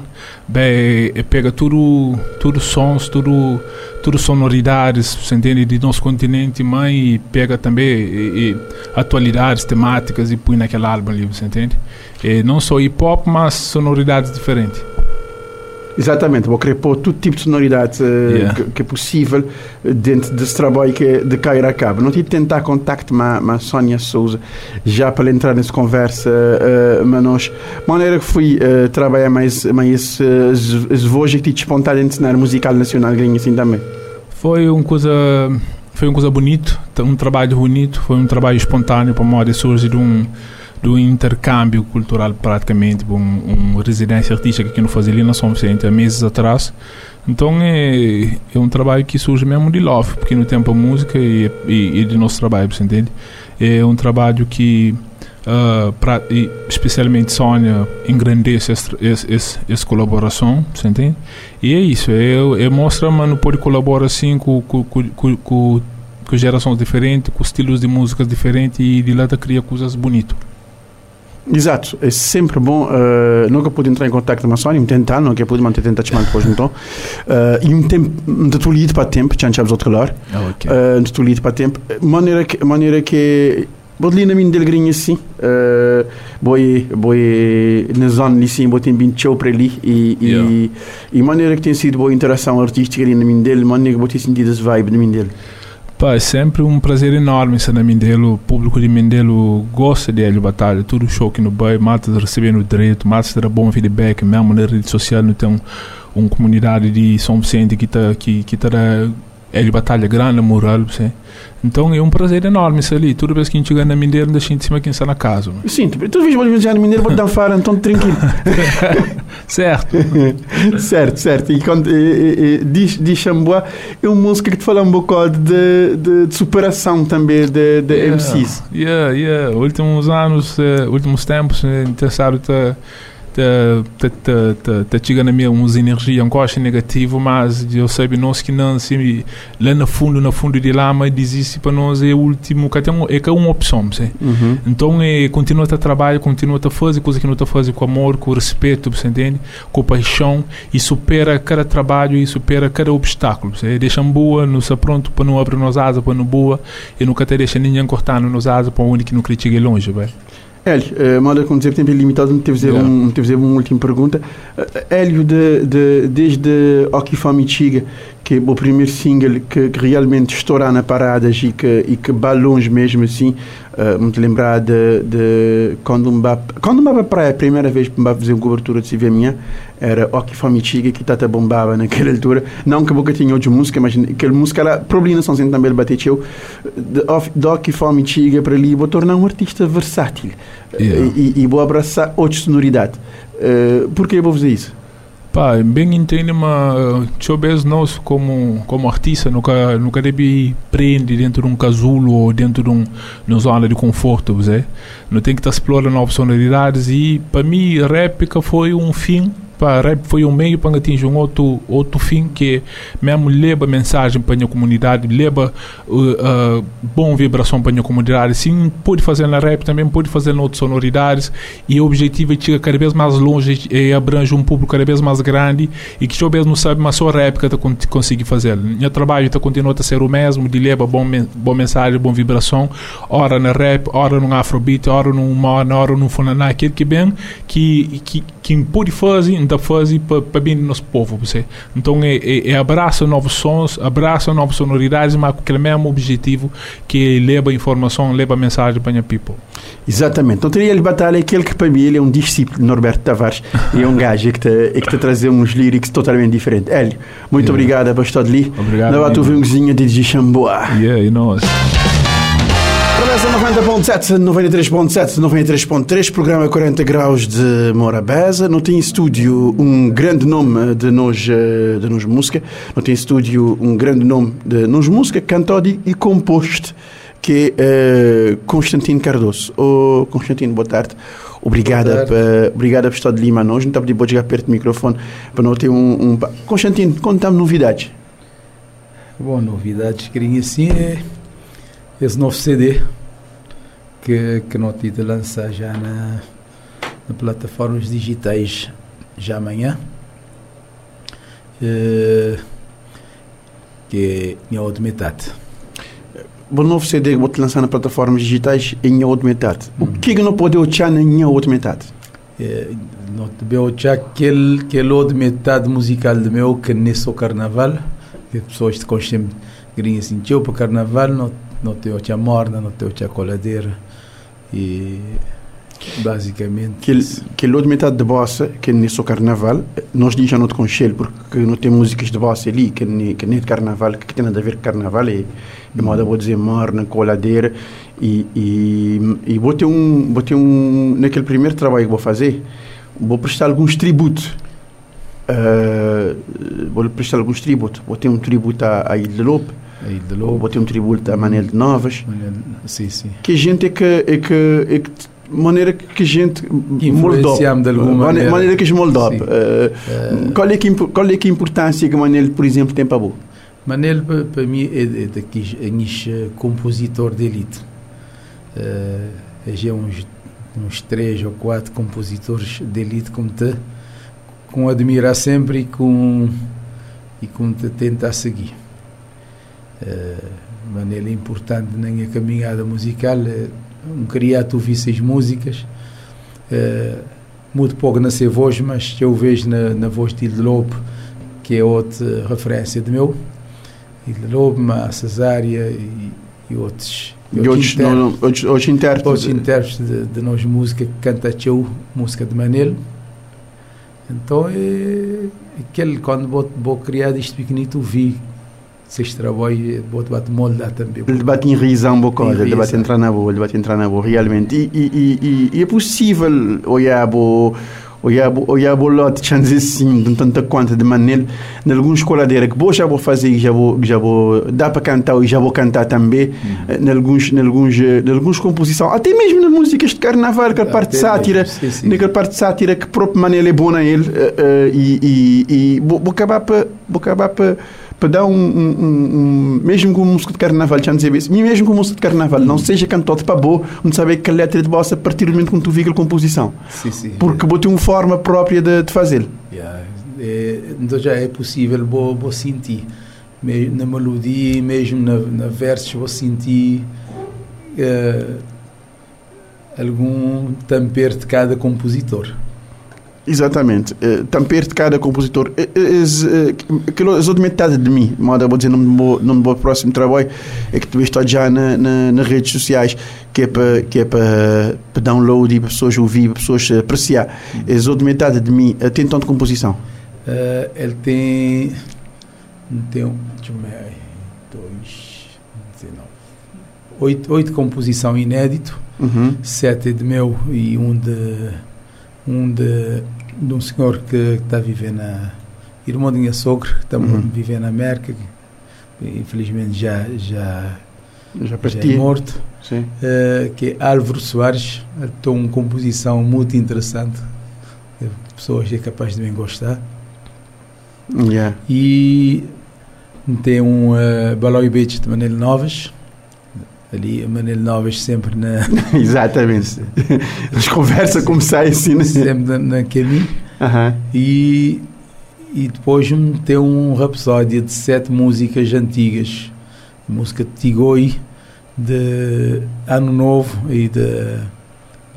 Speaker 14: bem, pega tudo, tudo sons, tudo, tudo sonoridades, se entende, de nosso continente, e pega também e, e atualidades, temáticas e põe naquele álbum ali, você entende? E não só hip hop, mas sonoridades diferentes.
Speaker 2: Exatamente, vou querer pôr todo tipo de sonoridade uh, yeah. que, que, é possível dentro desse trabalho que é de cair a cabo. Não tive de tentar contacto com a Sónia Souza já para entrar nessa conversa, uh, mas nós, maneira que fui uh, trabalhar mais, mais as vozes que tive espontâneo de cenário musical nacional assim também.
Speaker 14: Foi uma coisa foi uma coisa bonito, um trabalho bonito, foi um trabalho espontâneo para modo de surgir de um do intercâmbio cultural praticamente, um, um residência artística que não fazia ali na São Vicente há meses atrás. Então é, é um trabalho que surge mesmo de love, porque no tempo a música e, e, e de nosso trabalho, você entende? É um trabalho que uh, pra, e especialmente Sônia engrandece essa, colaboração, você entende? E é isso, é, é mostra, mano, pode colaborar assim com, com, com, com, com gerações diferentes, com estilos de músicas diferentes e de lá cria coisas bonitas.
Speaker 2: Exato, é sempre bom. Uh, nunca pude entrar em contato com a Sony, tentar, nunca pude manter tentar chamar depois então. Uh, e um tempo, tu lido para tempo, já sabes outro claro. Ah, ok. Uh, para tempo, maneira que, maneira que Vou ali na minha delgrinha assim, uh, boi, boi zona ali sim, boi tem vindo show para ali e, yeah. e, maneira que tem sido boa interação artística ali na minha dele, maneira que vou ter sentido esse vibe na minha dele.
Speaker 14: Pá, é sempre um prazer enorme estar na Mindelo. O público de Mindelo gosta de Hélio Batalha. Tudo show que no bairro, Matas recebendo direito, Matas terá bom feedback. Mesmo na rede social, não tem um, uma comunidade de São Vicente que está que, que terá Hélio Batalha grande, moral. Sim. Então é um prazer enorme isso ali. Toda vez que a gente chega na Mineira, ainda gente cima quem está na casa. Mano.
Speaker 2: Sim, vez que vou viajar na Mineira, vou dar fara, então tranquilo.
Speaker 14: certo.
Speaker 2: certo, certo. E quando e, e, diz, diz Xamboa, é uma música que te fala um bocado de, de, de superação também de, de
Speaker 14: yeah,
Speaker 2: MCs.
Speaker 14: Yeah, yeah. Últimos anos, uh, últimos tempos, uh, interessado tá te, chega na minha uns energia um coche negativo mas eu sei nós que não assim, lá no fundo no fundo de lá mas desiste para nós é o último que tem é que é uma opção? Uhum. então é continua a trabalhar continua a fazer coisa que não está fazendo com amor com respeito você entende com paixão e supera cada trabalho e supera cada obstáculo você deixa boa não está pronto para não abrir nos asas para não boa e nunca te deixa ninguém cortando nos asas para onde que não critica longe velho
Speaker 2: Hélio, uh, moda com dizer tempo ilimitado, não te fazer, yeah. um, uma última pergunta. Hélio, de, de, desde Okifami Chiga, que é o primeiro single que, que realmente estoura na paradas e que, e que vai longe mesmo assim, uh, me lembrar de, de quando me quando me para a primeira vez que me fazer uma cobertura de CV minha, era Okifami Chiga que estava bombava naquela altura. Não que a boca tinha outra música, mas aquela música era problema são também bateu. De Okifami Chiga para ali, vou tornar um artista versátil yeah. e, e, vou abraçar outras sonoridades. Uh, por que eu vou fazer isso?
Speaker 14: Pá, bem entendo, mas talvez nós como, como artista nunca, nunca deve prender dentro de um casulo ou dentro de um, uma zona de conforto, você? Não tem que estar explorando novas sonoridades e para mim réplica foi um fim para rap foi um meio para atingir um outro, outro fim que mesmo leva mensagem para a comunidade, leva uh, uh, bom vibração para a comunidade. Sim, pode fazer na rap, também pode fazer em outras sonoridades e o objetivo é chegar cada vez mais longe e abrange um público cada vez mais grande e que talvez não sabe, mas só a rap que está conseguir fazer. Meu trabalho está continuando a ser o mesmo, de levar bom, bom mensagem, bom vibração, ora na rap, ora no afrobeat, ora humor, ora no funaná, aquilo que bem que, que quem pode fazer, ainda fazer para bem do nosso povo. Você. Então é, é, é abraça novos sons, abraça novas sonoridades, mas com aquele mesmo objetivo que leva informação, leva mensagem para a people.
Speaker 2: Exatamente. Então teria ele batalha aquele que para mim ele é um discípulo de Norberto Tavares e é um gajo que te, que te trazer uns lyrics totalmente diferentes. Hélio, muito yeah. obrigado estar ali.
Speaker 14: Obrigado.
Speaker 2: Tu viu um de Xamboa.
Speaker 14: Yeah, e nós.
Speaker 2: Começa 90.7, 93.7, 93.3, programa 40 graus de Morabeza. Não tem estúdio um grande nome de nós, de nós música. Não tem estúdio um grande nome de nós música, cantado e composto, que é Constantino Cardoso. Oh, Constantino, boa tarde. Obrigada, boa obrigada por estar de Lima. Nós não estamos de chegar perto do microfone para não ter um. um... Constantino, conta-me novidades.
Speaker 15: Bom, novidades que assim é esse novo CD que, que nós de lançar já na, na plataformas digitais já amanhã. Uh, que é a outra metade.
Speaker 2: O novo CD que vou lançar nas plataformas digitais em outra metade. O que que não pode achar na outra metade?
Speaker 15: É, não te achar aquele, aquele outra metade musical do meu que nesse o carnaval, que as pessoas te constem grinha assim, para o carnaval, não, não te achar morna, não te achar coladeira e basicamente
Speaker 2: que que de metade de bossa que é nesse carnaval nós já não te porque não tem músicas de bossa ali que nem que de carnaval que tem nada a ver com carnaval e de modo vou dizer morna coladeira. E e, e vou ter um vou ter um naquele primeiro trabalho que vou fazer vou prestar alguns tributos. Uh, vou prestar alguns tributos. Vou ter um tributo à, à Ilha de Lope
Speaker 15: Aí de Lobo.
Speaker 2: Vou ter um tributo a Manel de Novas.
Speaker 15: Manel, sim, sim.
Speaker 2: Que a gente é que. É que, é que maneira que a gente
Speaker 15: influenciamos de alguma maneira.
Speaker 2: maneira que a gente moldou. Uh, uh, qual, é que, qual é que a importância que Manel, por exemplo, tem para você?
Speaker 15: Manel, para mim, é, é daqui, é compositor de elite. Uh, é uns, uns três ou quatro compositores de elite como te, com admirar sempre e com, e com te tentar seguir. Eh, maneira importante na minha caminhada musical. Eh, um criado ouvi seis músicas, uh, muito pouco na ser voz, mas eu vejo na, na voz de Ilde Lobo, que é outra referência de meu. Ilde Lobo, Cesária e, e outros.
Speaker 2: E outros, intérpretes, outros, outros intérpretes,
Speaker 15: outros intérpretes de, de nós música que canta teu, música de Manelo. Então, é, aquele, quando vou, vou criar isto pequenito, vi se este trabalho pode bate molda também.
Speaker 2: Ele debate em risão um pouco, ele debate entrar na boa, ele debate entrar na boa, realmente. E, e, e, e é possível olhar o olhar o lote chances assim de tanta quanto de maneira em algumas coladeiras que vou já vou fazer já vou já vou dá para cantar e já vou cantar também em alguns em alguns em composições até mesmo nas músicas de carnaval aquela parte de sátira naquela parte de sátira que própria maneira é boa na ele e e e vou acabar para vou acabar para para dar um, um, um, mesmo com música de carnaval, já dizer isso, mesmo com música de carnaval, não seja cantado para boa, não saber que a letra de bossa a partir do momento que tu viga a composição.
Speaker 15: Sim, sim.
Speaker 2: Porque vou ter uma forma própria de, de fazer.
Speaker 15: Yeah. É, então já é possível, vou, vou sentir. Na melodia, mesmo na, na versos, vou sentir uh, algum tempero de cada compositor.
Speaker 2: Exatamente. Uh, tampere de cada compositor. Aquilo é metade de mim. Moda, vou dizer, no meu, próximo trabalho é que tu estou já na, na, nas redes sociais, que é para que é para, para download e para pessoas ouvir, para pessoas apreciar. Hum. A outra metade de mim uh, tem tanto composição?
Speaker 15: Uh, ele tem. Tem um. Deixa eu ver. Dois. Dezenove. Oito, oito composição inédito.
Speaker 2: Uhum.
Speaker 15: Sete de meu e um de um de, de um senhor que está a viver na irmão de minha sogra, que está uhum. viver na América, que infelizmente já já
Speaker 2: já,
Speaker 15: já é morto, uh, que é Álvaro Soares, tem uma composição muito interessante, pessoas é capaz de bem gostar.
Speaker 2: Yeah.
Speaker 15: E tem um uh, Baloi Beach de Manel Novas, ali a Manel Novas sempre na.
Speaker 2: Exatamente. As conversas como saem assim, né?
Speaker 15: Sempre na, na caminho.
Speaker 2: Uhum.
Speaker 15: E, e depois tem um rapsódia de sete músicas antigas. Música de Tigoi, de Ano Novo e de,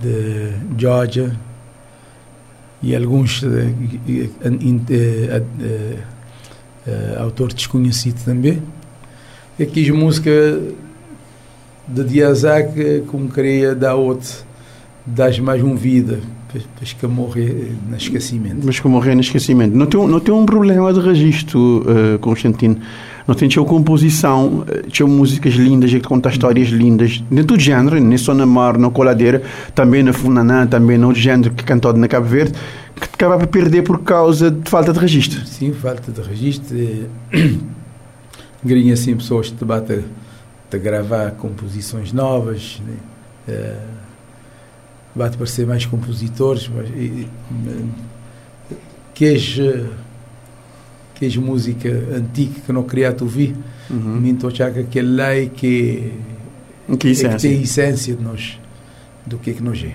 Speaker 15: de Georgia. e alguns uh, uh, autor desconhecido também. E quis música de Diazak como queria dar outro, dar mais um vida, mas que morrer no esquecimento.
Speaker 2: Mas que morrer no esquecimento. Não tem, não tem um problema de registro, uh, Constantino. Não tem tinha composição, tinha músicas lindas, que conta histórias lindas, dentro do género, nem só na mar, na coladeira, também na Funanã, também no género que cantou na Cabo Verde, que acaba por perder por causa de falta de registro.
Speaker 15: Sim, falta de registro. Grinha assim pessoas que te batem a gravar composições novas, né? uh, bate para ser mais compositores, mas e, queres, queres música antiga que não queria te ouvir, uhum. achar que aquele lá é que,
Speaker 2: que, é que
Speaker 15: tem a essência de nós, do que é que nós é.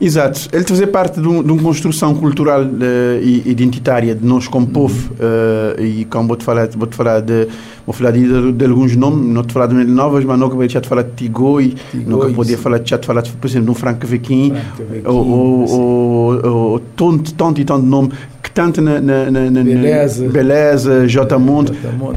Speaker 2: Exato. Ele fazer parte de, um, de uma construção cultural uh, e identitária de nós como povo. Uh, e como vou-te falar, vou -te falar de vou falar de, de, alguns nomes, não te falar de novas, mas nunca podia te falar de Tigoi, nunca podia falar de te falar, por exemplo, de um Franco Vequim, ou, tanto, tanto e tanto nome que tanto na, na, na, na
Speaker 15: beleza,
Speaker 2: beleza J. Monte,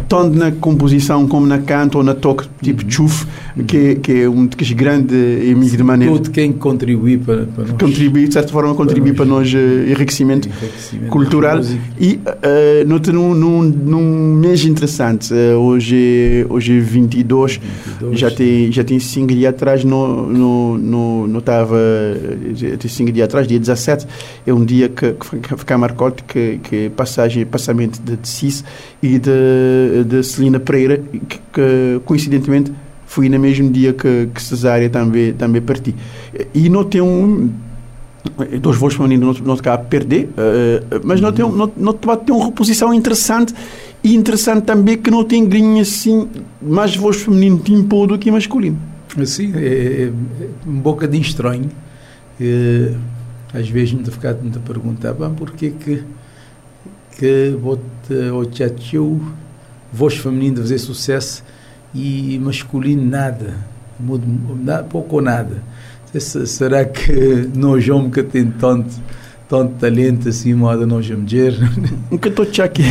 Speaker 2: tanto na composição como na canto ou na toque, tipo uhum. Chuf, que, que é um dos grandes amigos de maneira.
Speaker 15: Tudo quem contribui para, para nós.
Speaker 2: Contribui, de certa forma, contribui para, para nós, uh, enriquecimento, enriquecimento cultural. E uh, num, num, num mês interessante, uh, hoje, hoje é 22, 22, já tem já tem cinco dias atrás, não no, no, no estava, tem cinco dias atrás, dia 17, é um dia que, que fica marcado que, que passagem, passamento de, de Cis e de, de Celina Pereira, que, que coincidentemente foi no mesmo dia que, que Cesária também, também partiu. E não tem um dois voos femininos não, não acaba a perder, uh, mas não tem, não, não tem uma reposição interessante e interessante também que não tem grinha assim, mais voz feminino tempo do que masculino.
Speaker 15: Sim, é, é, é um bocadinho estranho. É, às vezes me ficar a perguntar, bem, porquê que que o tchatchou voz feminina fazer sucesso e masculino nada, pouco ou nada. Será que nós homens que tem tanto tanto talento assim, moda nós mulher.
Speaker 2: Nunca estou aqui.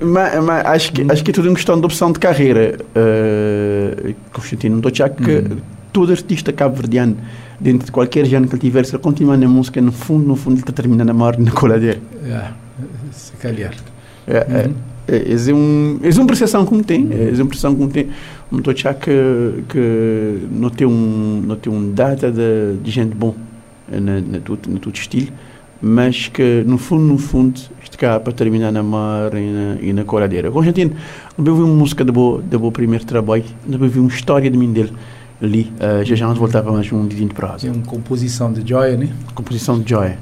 Speaker 2: mas, mas acho, que, acho que é tudo uma questão de opção de carreira. Uh, Constantino, não estou que hum. todo artista cabo-verdiano, dentro de qualquer género que ele tiver, se ele continuar na música, no fundo, no fundo, ele está terminando a morte na coladeira.
Speaker 15: Yeah, se calhar.
Speaker 2: É, é, uhum. é, é, é, um, é uma percepção como tem, é uma percepção como tem. Não estou que, que não tem um, não tem um data de, de gente bom na, na, tudo, na tudo estilo mas que no fundo, no fundo, isto cá para terminar na mar e na, e na coladeira. Constantino, eu vi uma música do meu, do meu primeiro trabalho, eu vi uma história de mim dele ali, uh, já já nós voltava mais um dedinho de prazo.
Speaker 15: É uma composição de Joy, né?
Speaker 2: Composição de Joy.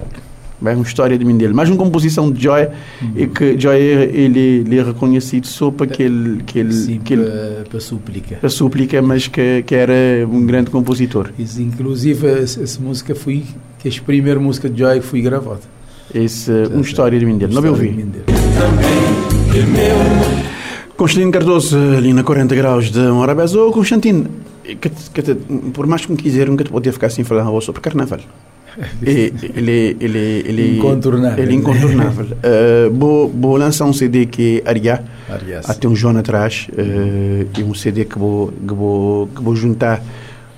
Speaker 2: Uma história de mim dele. Mais uma composição de Joy uhum. e que Joy ele, ele é reconhecido só para que ele. Que ele,
Speaker 15: Sim,
Speaker 2: que
Speaker 15: ele, para, súplica.
Speaker 2: Para súplica, mas que, que era um grande compositor.
Speaker 15: Isso, inclusive, essa, música foi que a primeira música de Joy foi gravada.
Speaker 2: Esse, uma história de mim dele. Não me ouvi. Constantino Cardoso, ali na 40 graus de Morabeza. Ô, Constantino, que, que, por mais que me quiser, nunca te podia ficar sem falar sobre carnaval. Ele, ele, ele, ele,
Speaker 15: incontornável.
Speaker 2: Ele incontornável. uh, vou, vou lançar um CD que é Aria, até um João atrás, uh, e um CD que vou, que vou, que vou juntar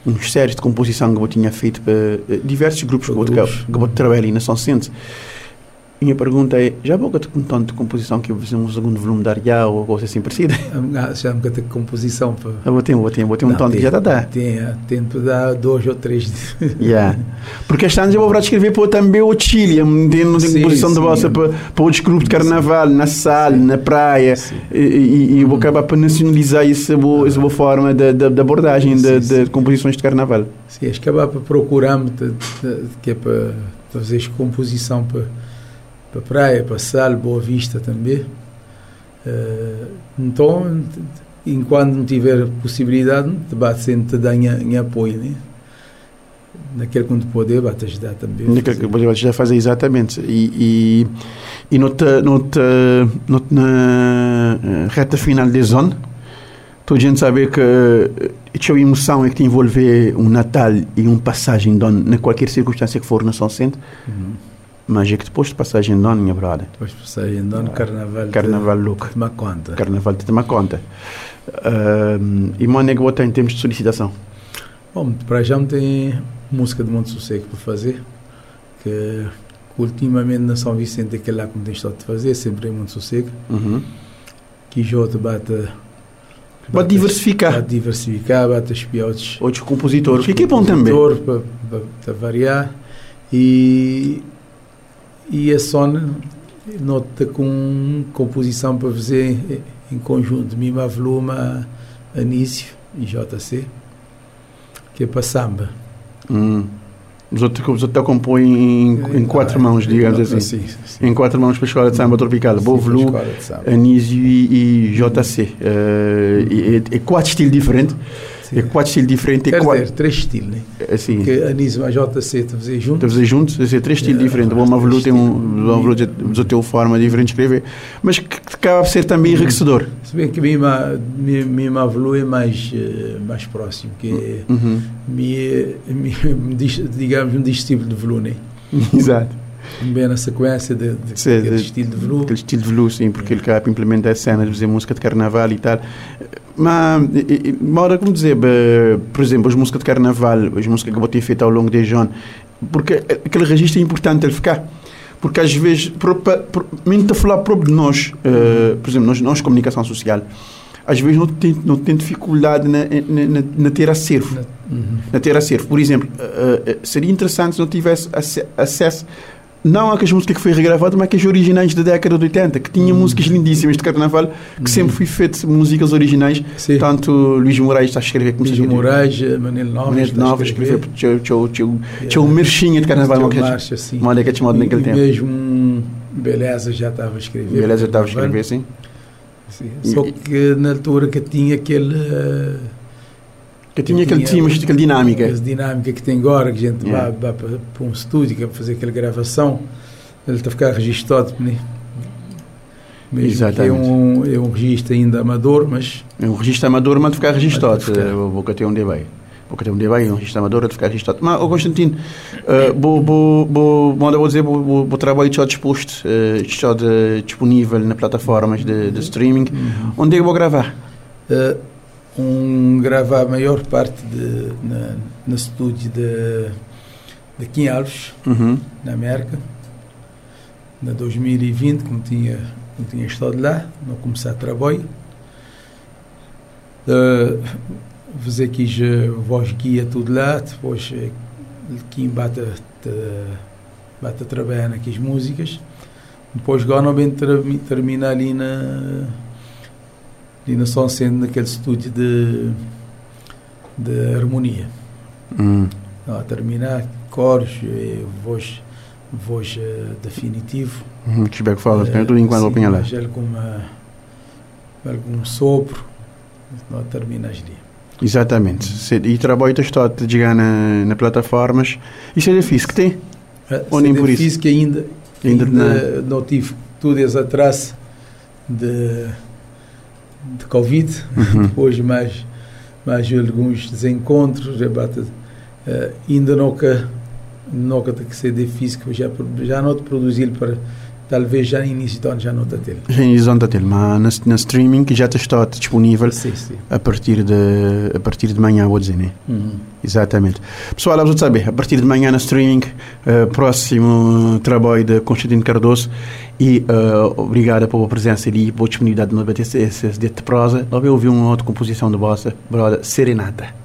Speaker 2: uns séries de composição que eu tinha feito para uh, diversos grupos que eu, que eu trabalhei na São Centro. Minha pergunta é, já ter com tanto de composição que eu vou fazer um segundo volume de Ariá ou coisa assim parecida?
Speaker 15: Já me ter composição para...
Speaker 2: Eu vou ter, vou ter, vou ter um tanto que já está
Speaker 15: Tem, tem para dar dois ou três.
Speaker 2: yeah. Porque este ano já vou para escrever para também o Chile, não tem composição de vossa para, para outros grupos de carnaval, na sala, na praia, e, e, vou acabar para nacionalizar essa boa, essa boa forma de, de, de abordagem de, de, composições de carnaval.
Speaker 15: Sim, acho que acabar para procurar que é para fazer composição para para a praia, para Sal, Boa Vista também. Uh, então, enquanto não tiver possibilidade, debate sempre te dar em, apoio, né? Naquele que poder, vai te ajudar também.
Speaker 2: Naquele que poder, vai te ajudar a fazer exatamente. E, e, e no te, no te, no te, na eh, reta final da zona, toda a gente sabe que a emoção é que te envolver um Natal e uma passagem de ano, na qualquer circunstância que for na São Centro. Uhum Mas é que depois de passagem de ano, minha brother.
Speaker 15: Depois de passagem de ano, carnaval.
Speaker 2: Carnaval louco.
Speaker 15: Toma conta.
Speaker 2: Carnaval te toma conta. Uh, e mano, é que botar em termos de solicitação?
Speaker 15: Bom, para já não tem música de Monte Sossego para fazer, que ultimamente na São Vicente que é lá que não tem estado de fazer, sempre em Monte Sossego.
Speaker 2: Uhum.
Speaker 15: Que já te bate.
Speaker 2: Para diversificar.
Speaker 15: Para diversificar, bate espiar outros,
Speaker 2: outros compositores. Que é bom também.
Speaker 15: Para, para, para variar. E, e a Sona nota com composição para fazer em conjunto Mima Volume, Anísio e JC, que é para samba.
Speaker 2: Hum. Os outros, os outros compõem em, em quatro mãos, digamos assim.
Speaker 15: Sim, sim.
Speaker 2: Em quatro mãos para a escola de samba tropical. Bovlu, Anísio e, e JC. Uh, é, é quatro estilos diferentes. É quatro estilos diferentes.
Speaker 15: Quer
Speaker 2: é quatro...
Speaker 15: dizer, três estilos, né?
Speaker 2: Assim.
Speaker 15: Porque Anísio e JC te fazer juntos.
Speaker 2: Te fazer juntos, é três estilos
Speaker 15: É,
Speaker 2: diferentes. O Bovlu tem um, tem uma forma diferente de escrever, mas que, que acaba por ser também enriquecedor.
Speaker 15: Se bem que Mima, Mima Velu é mais, eh, mais próximo, que é,
Speaker 2: Uhum.
Speaker 15: mi, diz- digamos, um deste tipo de Velu, né?
Speaker 2: Exato.
Speaker 15: Bem na sequência de, de,
Speaker 2: Sim, de-
Speaker 15: estilo de Velu.
Speaker 2: Aquele estilo de veludo, sim, porque ele acaba implementar a cena de fazer música de carnaval e tal. Mas, uma hora, como dizer, por exemplo, as músicas de carnaval, as músicas que eu tenho feito ao longo de anos, porque aquele registro é importante ele ficar. Porque às vezes, mesmo a falar próprio de nós, eh, por exemplo, nós, nós comunicação social, às vezes não tem, não tem dificuldade na, na, na, na ter acervo.
Speaker 15: Uhum.
Speaker 2: Na ter acervo. Por exemplo, eh, eh, seria interessante se não tivesse ace- acesso não àquelas músicas que foi regravada, mas àquelas originais da década de 80, que tinha músicas lindíssimas de carnaval, que sempre foi feito músicas originais. Tanto Luís Moraes está a escrever como
Speaker 15: Luís. Moraes, eh, Manel Novas.
Speaker 2: Manel Novas escreveu tinha- tinha uma marchinha de carnaval, uma
Speaker 15: marcha, sim.
Speaker 2: uma é chamada naquele tempo.
Speaker 15: mesmo um Beleza já estava a escrever.
Speaker 2: Beleza estava a escrever, sim.
Speaker 15: Sim. Só que na altura que tinha aquele.
Speaker 2: Que tinha aquele time, aquela dinâmica.
Speaker 15: Essa dinâmica que tem agora, que a gente
Speaker 2: Yeah.
Speaker 15: vai, vai para, um estúdio que é para fazer aquela gravação, ele está a ficar registado, né? Mesmo
Speaker 2: Exatamente.
Speaker 15: é um, é um registro ainda amador, mas.
Speaker 2: É um registro amador, mas de ficar registado. Eh, Vou ter um debate. Vou ter um debate, um registro amador, de ficar registado. Mas, ô Constantino, eh, vou, vou, vou, vou, dizer, vou, vou, trabalho está disposto, eh, está disponível na plataformas de, de streaming. Onde é que eu vou gravar?
Speaker 15: eh, um gravar a maior parte de, na, no estúdio de, de Kim Alves,
Speaker 2: Uhum.
Speaker 15: na América, na 2020, como tinha, como tinha estado lá, não começar a trabalho. Uh, fazer aqui já voz guia tudo lá, depois eh, Kim bate, a- bate a trabalhar naquelas músicas. Depois Gona bem termi- termina ali na na São Sendo, naquele estúdio de, de harmonia.
Speaker 2: Hum.
Speaker 15: Não, a terminar, coros, eh, voz, voz eh, definitivo.
Speaker 2: Uhum, que tiver que falar, tem tudo enquanto
Speaker 15: sim,
Speaker 2: opinião lá.
Speaker 15: mas alguma, algum sopro, não terminas ali.
Speaker 2: Exatamente. Se- E trabalho está a chegar na, na plataformas. Isso é difícil que tem? Ou nem por isso?
Speaker 15: física ainda,
Speaker 2: Ainda
Speaker 15: ainda, não tive tudo esse atraso de, de Covid,
Speaker 2: Uhum.
Speaker 15: depois mais, mais alguns desencontros, debate, eh, ainda nunca, nunca tem que ser difícil, que já, já não te produzir para talvez já no início do ano já não te ter.
Speaker 2: Já em Horizonte dele, mas na, na streaming já está disponível
Speaker 15: Sim, sim.
Speaker 2: a partir de a partir de manhã, vou dizer, né?
Speaker 15: Uhum.
Speaker 2: Exatamente. Pessoal, vamos saber, a partir de manhã na streaming, eh, próximo trabalho de Constantino Cardoso e eh, obrigado pela presença ali, pela disponibilidade esse, esse de prosa. Logo eu ouvi uma outra composição de bossa, brother, Serenata.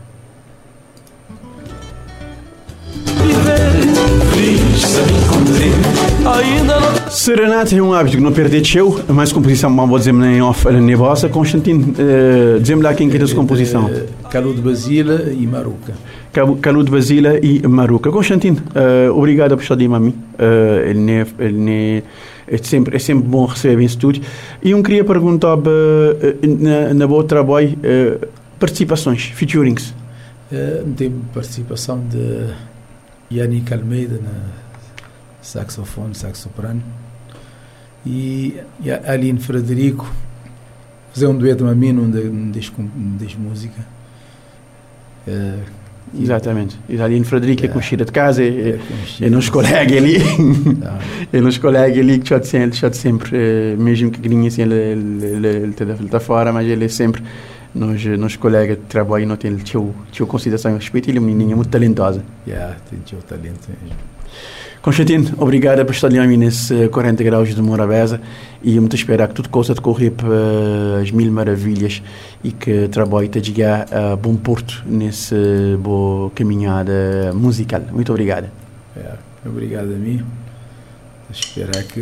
Speaker 2: Serenata é um hábito que não perde de show, é mais composição, mas vou dizer nem off, nem bossa. Constantino, uh, dizemos lá quem que é essa composição.
Speaker 15: Caludo Basila e Maruca.
Speaker 2: Calu- Caludo Basila e Maruca. Constantino, eh, obrigado por estar de mim. Uh, ele é, ele é, é, sempre, é sempre bom receber em estúdio. E eu queria perguntar eh, na, na boa trabalho, eh, participações, featurings.
Speaker 15: Eh, tem participação de Yannick Almeida na saxofone, sax soprano e, e a Aline Frederico fazer um dueto a mim num num disco num disco música eh,
Speaker 2: Exatamente. E ali em Frederico é com cheira de casa, e, e nos colegas ali, e nos colegas ali que sempre, ele sempre, eh, mesmo que grinha assim, ele, ele, ele está fora, mas ele é sempre, nos, nos colegas de trabalho, não tem, tinha, tinha consideração e respeito, ele é uma menininha muito talentosa.
Speaker 15: Yeah, tem o talento mesmo.
Speaker 2: Constantino, obrigado por estar ali nesse 40 graus de Morabeza e muito esperar que tudo possa decorrer para as mil maravilhas e que o trabalho te chegar a bom porto nessa boa caminhada musical. Muito obrigado.
Speaker 15: É, obrigado a mim. Esperar que